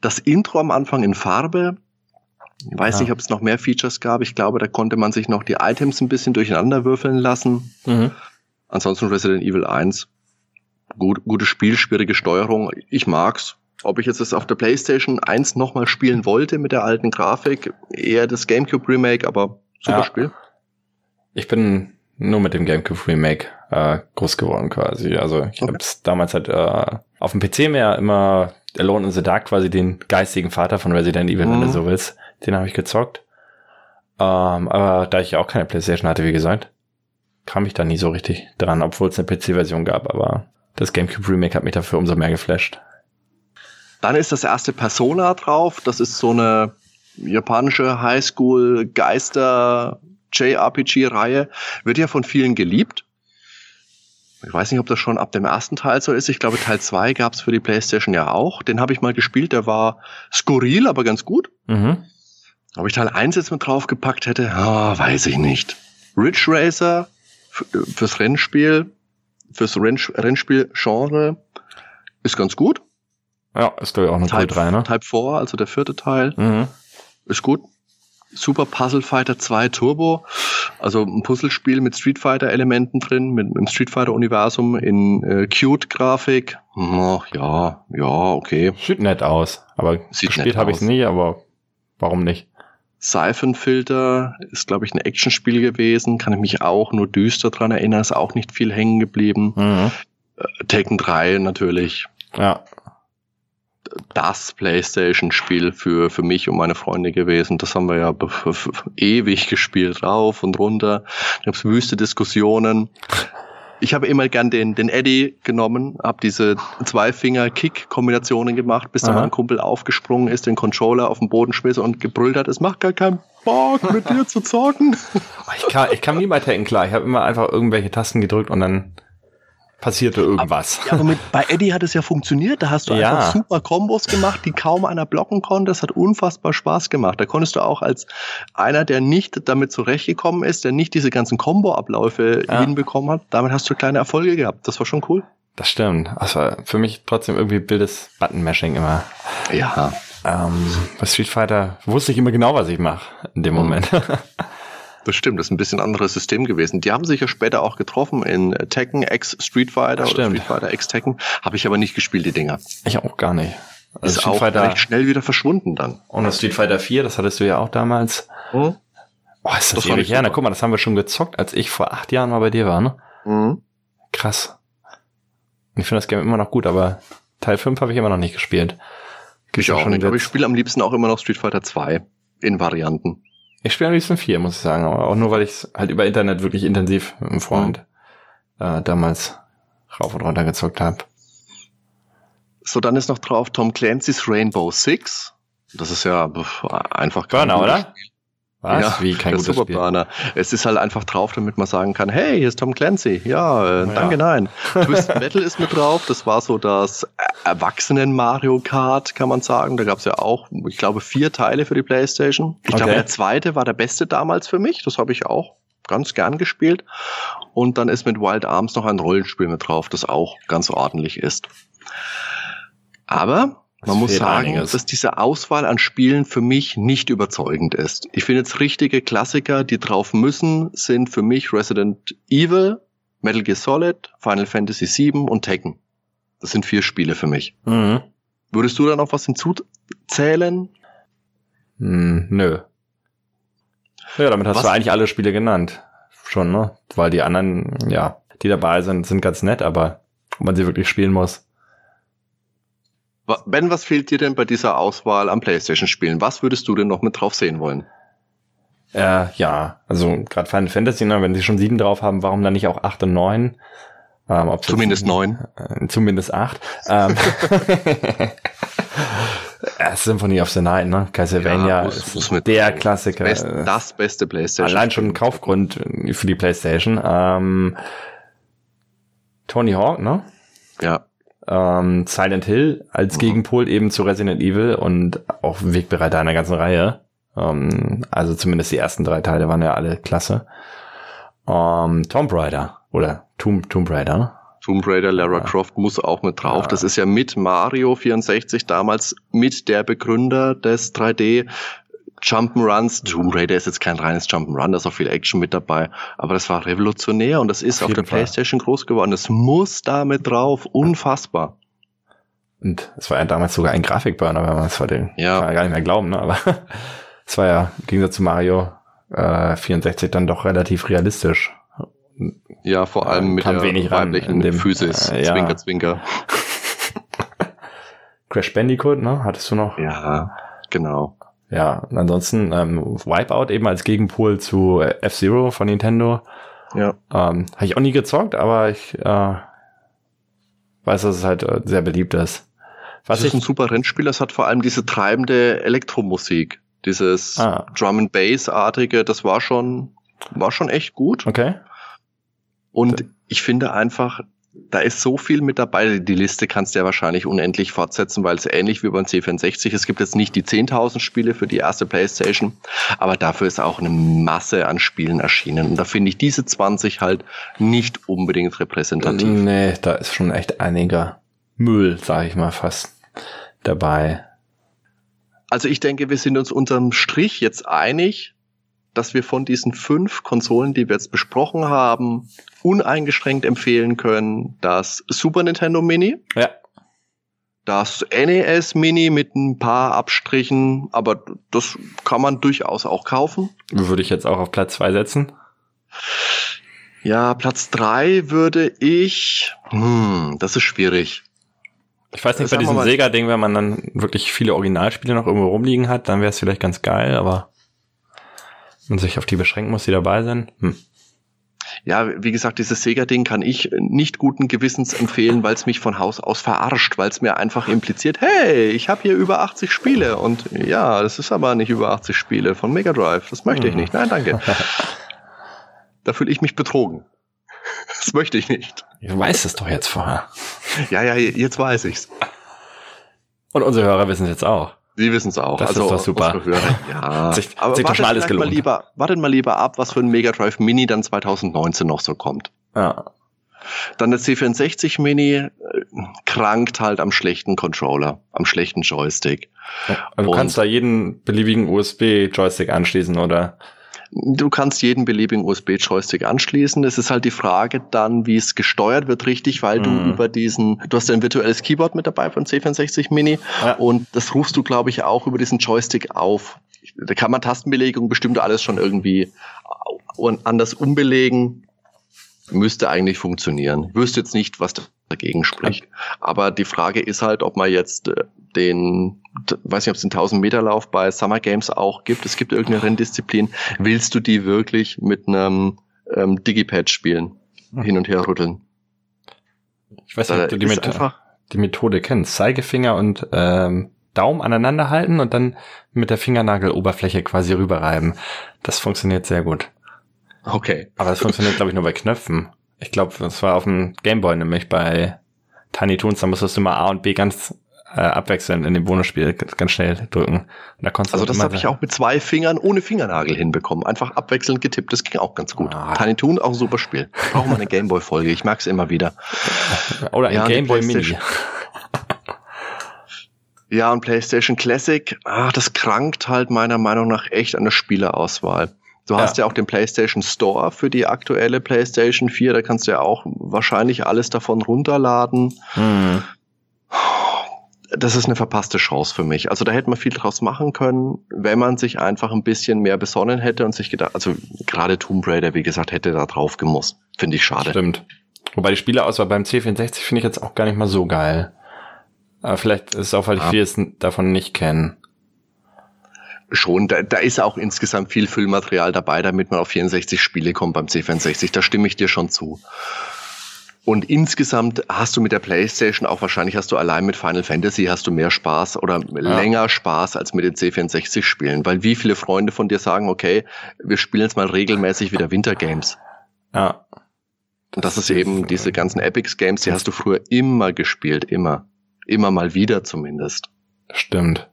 [SPEAKER 1] das Intro am Anfang in Farbe. Ich weiß ja. nicht, ob es noch mehr Features gab. Ich glaube, da konnte man sich noch die Items ein bisschen durcheinander würfeln lassen. Mhm. Ansonsten Resident Evil 1. Gut, gutes Spiel, schwierige Steuerung. Ich mag's. Ob ich jetzt das auf der PlayStation 1 nochmal spielen wollte mit der alten Grafik, eher das GameCube Remake, aber super ja. Spiel.
[SPEAKER 2] Ich bin nur mit dem GameCube Remake äh, groß geworden quasi. Also ich okay. hab's damals halt äh, auf dem PC mehr immer Alone in the Dark quasi den geistigen Vater von Resident Evil, mhm. wenn du mhm. so willst. Den habe ich gezockt. Ähm, aber da ich auch keine PlayStation hatte, wie gesagt, kam ich da nie so richtig dran, obwohl es eine PC-Version gab, aber das GameCube Remake hat mich dafür umso mehr geflasht.
[SPEAKER 1] Dann ist das erste Persona drauf. Das ist so eine japanische Highschool-Geister-JRPG-Reihe. Wird ja von vielen geliebt. Ich weiß nicht, ob das schon ab dem ersten Teil so ist. Ich glaube, Teil 2 gab es für die PlayStation ja auch. Den habe ich mal gespielt. Der war skurril, aber ganz gut. Mhm. Ob ich Teil 1 jetzt mit draufgepackt hätte, oh, weiß ich nicht Ridge Racer fürs Rennspiel, fürs Rennspiel-Genre ist ganz gut.
[SPEAKER 2] Ja, ist glaube ich auch eine
[SPEAKER 1] Type,
[SPEAKER 2] 3, ne?
[SPEAKER 1] Type 4, also der vierte Teil,
[SPEAKER 2] Mhm.
[SPEAKER 1] ist gut. Super Puzzle Fighter 2 Turbo, also ein Puzzlespiel mit Street Fighter Elementen drin, mit, mit dem Street Fighter Universum in äh, cute Grafik. Hm, ja, ja, okay.
[SPEAKER 2] Sieht nett aus, aber
[SPEAKER 1] Sieht
[SPEAKER 2] gespielt habe ich es nie, aber warum nicht?
[SPEAKER 1] Siphon Filter ist, glaube ich, ein Actionspiel gewesen. Kann ich mich auch nur düster dran erinnern. Ist auch nicht viel hängen geblieben.
[SPEAKER 2] Mhm.
[SPEAKER 1] Äh, Taken 3 natürlich.
[SPEAKER 2] Ja,
[SPEAKER 1] Das Playstation-Spiel für, für mich und meine Freunde gewesen. Das haben wir ja ewig gespielt, rauf und runter. Da gab es wüste Diskussionen. Ich habe immer gern den, den Eddie genommen, habe diese Zwei-Finger-Kick-Kombinationen gemacht, bis dann
[SPEAKER 2] Aha.
[SPEAKER 1] mein Kumpel aufgesprungen ist, den Controller auf den Boden schmiss und gebrüllt hat, es macht gar keinen Bock, mit dir zu zocken.
[SPEAKER 2] ich kam, ich kam nie bei Tekken klar. Ich habe immer einfach irgendwelche Tasten gedrückt und dann passierte irgendwas.
[SPEAKER 1] Ja, aber mit, bei Eddie hat es ja funktioniert. Da hast du
[SPEAKER 2] Ja.
[SPEAKER 1] einfach super Kombos gemacht, die kaum einer blocken konnte. Es hat unfassbar Spaß gemacht. Da konntest du auch als einer, der nicht damit zurechtgekommen ist, der nicht diese ganzen Combo-Abläufe
[SPEAKER 2] Ja.
[SPEAKER 1] hinbekommen hat, damit hast du kleine Erfolge gehabt. Das war schon cool.
[SPEAKER 2] Das stimmt. Das war für mich trotzdem irgendwie wildes Button-Mashing immer.
[SPEAKER 1] Ja.
[SPEAKER 2] Ähm, bei Street Fighter wusste ich immer genau, was ich mache in dem
[SPEAKER 1] Mhm.
[SPEAKER 2] Moment.
[SPEAKER 1] Das stimmt, das ist ein bisschen anderes System gewesen. Die haben sich ja später auch getroffen in Tekken X Street Fighter oder. Street Fighter X Tekken. Habe ich aber nicht gespielt, die Dinger.
[SPEAKER 2] ich auch gar nicht. Also
[SPEAKER 1] Ist
[SPEAKER 2] Street
[SPEAKER 1] auch
[SPEAKER 2] Fighter
[SPEAKER 1] recht schnell wieder verschwunden dann.
[SPEAKER 2] und das Street Fighter 4, das hattest du ja auch damals.
[SPEAKER 1] Mhm.
[SPEAKER 2] Oh, ist das,
[SPEAKER 1] Das
[SPEAKER 2] ewig her. Na, guck mal, das haben wir schon gezockt, als ich vor acht Jahren mal bei dir war, ne?
[SPEAKER 1] Mhm.
[SPEAKER 2] Krass. Und ich finde das Game immer noch gut, aber Teil 5 habe ich immer noch nicht gespielt.
[SPEAKER 1] Ich
[SPEAKER 2] ja
[SPEAKER 1] auch
[SPEAKER 2] schon
[SPEAKER 1] nicht. Aber ich spiele am liebsten auch immer noch Street Fighter 2 in Varianten.
[SPEAKER 2] Ich spiele am liebsten 4, muss ich sagen, aber auch nur, weil ich es halt über Internet wirklich intensiv mit einem Freund äh, damals rauf und runter gezockt habe.
[SPEAKER 1] So, dann ist noch drauf Tom Clancy's Rainbow Six. Das ist ja einfach
[SPEAKER 2] Burner, oder? Was?
[SPEAKER 1] Ja,
[SPEAKER 2] Wie kein gutes Spiel?
[SPEAKER 1] Superburner. Es ist halt einfach drauf, damit man sagen kann, hey, hier ist Tom Clancy. Ja, äh,
[SPEAKER 2] Ja.
[SPEAKER 1] danke, nein. Twisted Metal ist mit drauf. Das war so das Erwachsenen Mario Kart, kann man sagen. Da gab es ja auch, ich glaube, vier Teile für die Playstation. Ich glaube,
[SPEAKER 2] Okay.
[SPEAKER 1] der zweite war der beste damals für mich. Das habe ich auch ganz gern gespielt. Und dann ist mit Wild Arms noch ein Rollenspiel mit drauf, das auch ganz ordentlich ist. Aber
[SPEAKER 2] Es
[SPEAKER 1] man muss sagen,
[SPEAKER 2] einiges.
[SPEAKER 1] dass diese Auswahl an Spielen für mich nicht überzeugend ist. Ich finde jetzt richtige Klassiker, die drauf müssen, sind für mich Resident Evil, Metal Gear Solid, Final Fantasy VII und Tekken. Das sind vier Spiele für mich.
[SPEAKER 2] Mhm.
[SPEAKER 1] Würdest du da noch was hinzuzählen?
[SPEAKER 2] Hm, nö. Ja, damit hast
[SPEAKER 1] Was-
[SPEAKER 2] du eigentlich alle Spiele genannt. Schon, ne? Weil die anderen, ja, die dabei sind, sind ganz nett, aber ob man sie wirklich spielen muss.
[SPEAKER 1] Ben, was fehlt dir denn bei dieser Auswahl an Playstation-Spielen? Was würdest du denn noch mit drauf sehen wollen?
[SPEAKER 2] Äh, ja, also gerade Final Fantasy, ne, wenn sie schon sieben drauf haben, warum dann nicht auch acht und neun? Ähm,
[SPEAKER 1] Zumindest neun.
[SPEAKER 2] Äh, zumindest acht. Ähm, ja, Symphony of the Night, ne? Castlevania
[SPEAKER 1] Ja, muss-
[SPEAKER 2] ist
[SPEAKER 1] muss mit
[SPEAKER 2] der. Klassiker.
[SPEAKER 1] Best,
[SPEAKER 2] Äh,
[SPEAKER 1] das beste Playstation.
[SPEAKER 2] Allein schon ein Kaufgrund für die Playstation. Ähm, Tony Hawk, ne?
[SPEAKER 1] Ja.
[SPEAKER 2] Ähm, Silent Hill als
[SPEAKER 1] Mhm.
[SPEAKER 2] Gegenpol eben zu Resident Evil und auch Wegbereiter einer ganzen Reihe. Ähm, also zumindest die ersten drei Teile waren ja alle klasse. Ähm, Tomb Raider oder Tomb, Tomb Raider.
[SPEAKER 1] Tomb Raider, Lara
[SPEAKER 2] Ja.
[SPEAKER 1] Croft muss auch mit drauf.
[SPEAKER 2] Ja.
[SPEAKER 1] Das ist ja mit Mario 64 damals mit der Begründer des 3D Jump'n'Runs. Tomb Raider ist jetzt kein reines Jump'n'Run, da ist auch viel Action mit dabei. Aber das war revolutionär und das ist
[SPEAKER 2] Auf
[SPEAKER 1] auf, der
[SPEAKER 2] Fall.
[SPEAKER 1] Playstation groß geworden. Das muss da mit drauf. Unfassbar.
[SPEAKER 2] Und es war ja damals sogar ein Grafikburner, wenn man es heute
[SPEAKER 1] Ja.
[SPEAKER 2] kann man gar nicht mehr glauben, ne? Aber es war ja im Gegensatz zu Mario äh, 64 dann doch relativ realistisch.
[SPEAKER 1] Ja, vor allem mit der
[SPEAKER 2] wenig
[SPEAKER 1] weiblichen
[SPEAKER 2] dem-
[SPEAKER 1] Physis.
[SPEAKER 2] äh, ja.
[SPEAKER 1] Zwinker, zwinker.
[SPEAKER 2] Crash Bandicoot, ne? Hattest du noch?
[SPEAKER 1] Ja, genau.
[SPEAKER 2] Ja, und ansonsten ähm, Wipeout eben als Gegenpol zu äh, F-Zero von Nintendo.
[SPEAKER 1] Ja.
[SPEAKER 2] Ähm, Habe ich auch nie gezockt, aber ich äh, weiß, dass es halt äh, sehr beliebt ist. Was
[SPEAKER 1] das ist ein
[SPEAKER 2] ich,
[SPEAKER 1] super Rennspiel. Das hat vor allem diese treibende Elektromusik. Dieses
[SPEAKER 2] Ah.
[SPEAKER 1] Drum and Bass-artige, das war schon, war schon echt gut.
[SPEAKER 2] okay,
[SPEAKER 1] Und ich finde einfach, da ist so viel mit dabei. Die Liste kannst du ja wahrscheinlich unendlich fortsetzen, weil es ähnlich wie beim C64, es gibt jetzt nicht die 10.000 Spiele für die erste Playstation, aber dafür ist auch eine Masse an Spielen erschienen. Und da finde ich diese 20 halt nicht unbedingt repräsentativ.
[SPEAKER 2] Nee, da ist schon echt einiger Müll, sage ich mal fast, dabei.
[SPEAKER 1] Also ich denke, wir sind uns unterm Strich jetzt einig, dass wir von diesen fünf Konsolen, die wir jetzt besprochen haben, uneingeschränkt empfehlen können. Das Super Nintendo Mini.
[SPEAKER 2] Ja.
[SPEAKER 1] Das NES Mini mit ein paar Abstrichen, aber das kann man durchaus auch kaufen.
[SPEAKER 2] Würde ich jetzt auch auf Platz zwei setzen.
[SPEAKER 1] Ja, Platz drei würde ich, hm, das ist schwierig.
[SPEAKER 2] Ich weiß nicht, bei diesem Sega-Ding, wenn man dann wirklich viele Originalspiele noch irgendwo rumliegen hat, dann wäre es vielleicht ganz geil, aber man sich auf die beschränken muss, die dabei sind. Hm.
[SPEAKER 1] Ja, wie gesagt, dieses Sega-Ding kann ich nicht guten Gewissens empfehlen, weil es mich von Haus aus verarscht, weil es mir einfach impliziert, hey, ich habe hier über 80 Spiele und ja, das ist aber nicht über 80 Spiele von Mega Drive. Das möchte ich hm. nicht. Nein, danke. da fühle ich mich betrogen. Das möchte ich nicht.
[SPEAKER 2] Du weißt es doch jetzt vorher.
[SPEAKER 1] Ja, ja, jetzt weiß ich's.
[SPEAKER 2] Und unsere Hörer wissen es jetzt auch.
[SPEAKER 1] Sie wissen es auch.
[SPEAKER 2] Das also, ist doch super.
[SPEAKER 1] Ja. sich, aber sich wartet, alles gelohnt. Mal lieber, wartet mal lieber ab, was für ein Mega Drive Mini dann 2019 noch so kommt.
[SPEAKER 2] Ja.
[SPEAKER 1] Dann der C64 Mini äh, krankt halt am schlechten Controller, am schlechten Joystick.
[SPEAKER 2] Ja, also du kannst da jeden beliebigen USB-Joystick anschließen, oder?
[SPEAKER 1] Du kannst jeden beliebigen USB-Joystick anschließen. Es ist halt die Frage dann, wie es gesteuert wird, richtig, weil du mhm. über diesen, du hast ja ein virtuelles Keyboard mit dabei von C64 Mini ja. und das rufst du, glaube ich, auch über diesen Joystick auf. Da kann man Tastenbelegung bestimmt alles schon irgendwie anders umbelegen. Müsste eigentlich funktionieren. Ich wüsste jetzt nicht, was dagegen spricht. Aber die Frage ist halt, ob man jetzt äh, den, weiß nicht, ob es den 1000 Meter Lauf bei Summer Games auch gibt. Es gibt irgendeine Renndisziplin. Willst du die wirklich mit einem ähm, Digipad spielen? Hm. Hin und her rütteln?
[SPEAKER 2] Ich weiß nicht, ob du die, Methode, die Methode kennst. Zeigefinger und ähm, Daumen aneinander halten und dann mit der Fingernageloberfläche quasi rüberreiben. Das funktioniert sehr gut.
[SPEAKER 1] Okay.
[SPEAKER 2] Aber das funktioniert, glaube ich, nur bei Knöpfen. Ich glaube, das war auf dem Gameboy nämlich bei Tiny Toons, da musstest du mal A und B ganz äh, abwechselnd in dem Bonusspiel ganz schnell drücken. Und
[SPEAKER 1] da konntest also das habe ich auch mit zwei Fingern ohne Fingernagel hinbekommen. Einfach abwechselnd getippt, das ging auch ganz gut. Ah. Tiny Toon auch ein super Spiel. Brauchen wir eine Gameboy-Folge, ich mag es immer wieder.
[SPEAKER 2] Oder ein ja, Gameboy Mini.
[SPEAKER 1] Ja, und PlayStation Classic, ah, das krankt halt meiner Meinung nach echt an der Spielerauswahl. Du ja. hast ja auch den PlayStation Store für die aktuelle PlayStation 4. Da kannst du ja auch wahrscheinlich alles davon runterladen. Mhm. Das ist eine verpasste Chance für mich. Also da hätte man viel draus machen können, wenn man sich einfach ein bisschen mehr besonnen hätte und sich gedacht, also gerade Tomb Raider, wie gesagt, hätte da drauf gemusst. Finde ich schade.
[SPEAKER 2] Stimmt. Wobei die Spielerauswahl beim C64 finde ich jetzt auch gar nicht mal so geil. Aber vielleicht ist es auch, weil ich ja. vieles davon nicht kenne
[SPEAKER 1] schon, da, da ist auch insgesamt viel Füllmaterial dabei, damit man auf 64 Spiele kommt beim C64. Da stimme ich dir schon zu. Und insgesamt hast du mit der PlayStation auch wahrscheinlich hast du allein mit Final Fantasy hast du mehr Spaß oder ja. länger Spaß als mit den C64 Spielen, weil wie viele Freunde von dir sagen, okay, wir spielen jetzt mal regelmäßig wieder Wintergames.
[SPEAKER 2] Ja.
[SPEAKER 1] Und das ist eben diese ganzen Epics Games, die hast du früher immer gespielt, immer. Immer mal wieder zumindest.
[SPEAKER 2] Stimmt.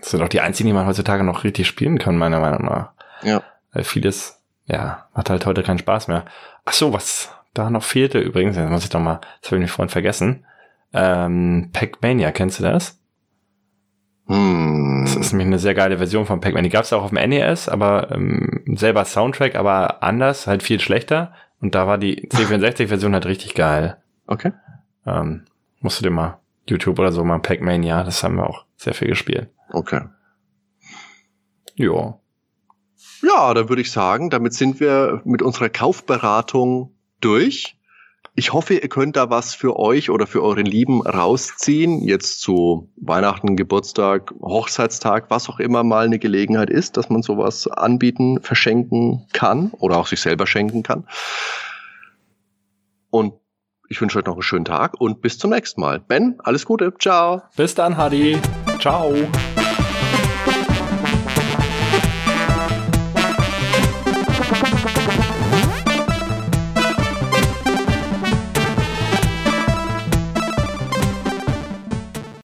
[SPEAKER 2] Das sind auch die einzigen, die man heutzutage noch richtig spielen kann, meiner Meinung nach.
[SPEAKER 1] Ja.
[SPEAKER 2] Weil vieles, ja, macht halt heute keinen Spaß mehr. Ach so, was da noch fehlte übrigens, jetzt muss ich doch mal, das habe ich vorhin vergessen. Ähm, Pac-Mania, kennst du das?
[SPEAKER 1] Hm.
[SPEAKER 2] Das ist nämlich eine sehr geile Version von Pac-Man. Die gab es auch auf dem NES, aber ähm, selber Soundtrack, aber anders, halt viel schlechter. Und da war die C64-Version halt richtig geil.
[SPEAKER 1] Okay.
[SPEAKER 2] Ähm, musst du dir mal YouTube oder so mal Pac-Mania, das haben wir auch sehr viel gespielt.
[SPEAKER 1] Okay.
[SPEAKER 2] Ja.
[SPEAKER 1] Ja, dann würde ich sagen, damit sind wir mit unserer Kaufberatung durch. Ich hoffe, ihr könnt da was für euch oder für euren Lieben rausziehen. Jetzt zu Weihnachten, Geburtstag, Hochzeitstag, was auch immer mal eine Gelegenheit ist, dass man sowas anbieten, verschenken kann oder auch sich selber schenken kann. Und ich wünsche euch noch einen schönen Tag und bis zum nächsten Mal. Ben, alles Gute. Ciao.
[SPEAKER 2] Bis dann, Hadi. Ciao.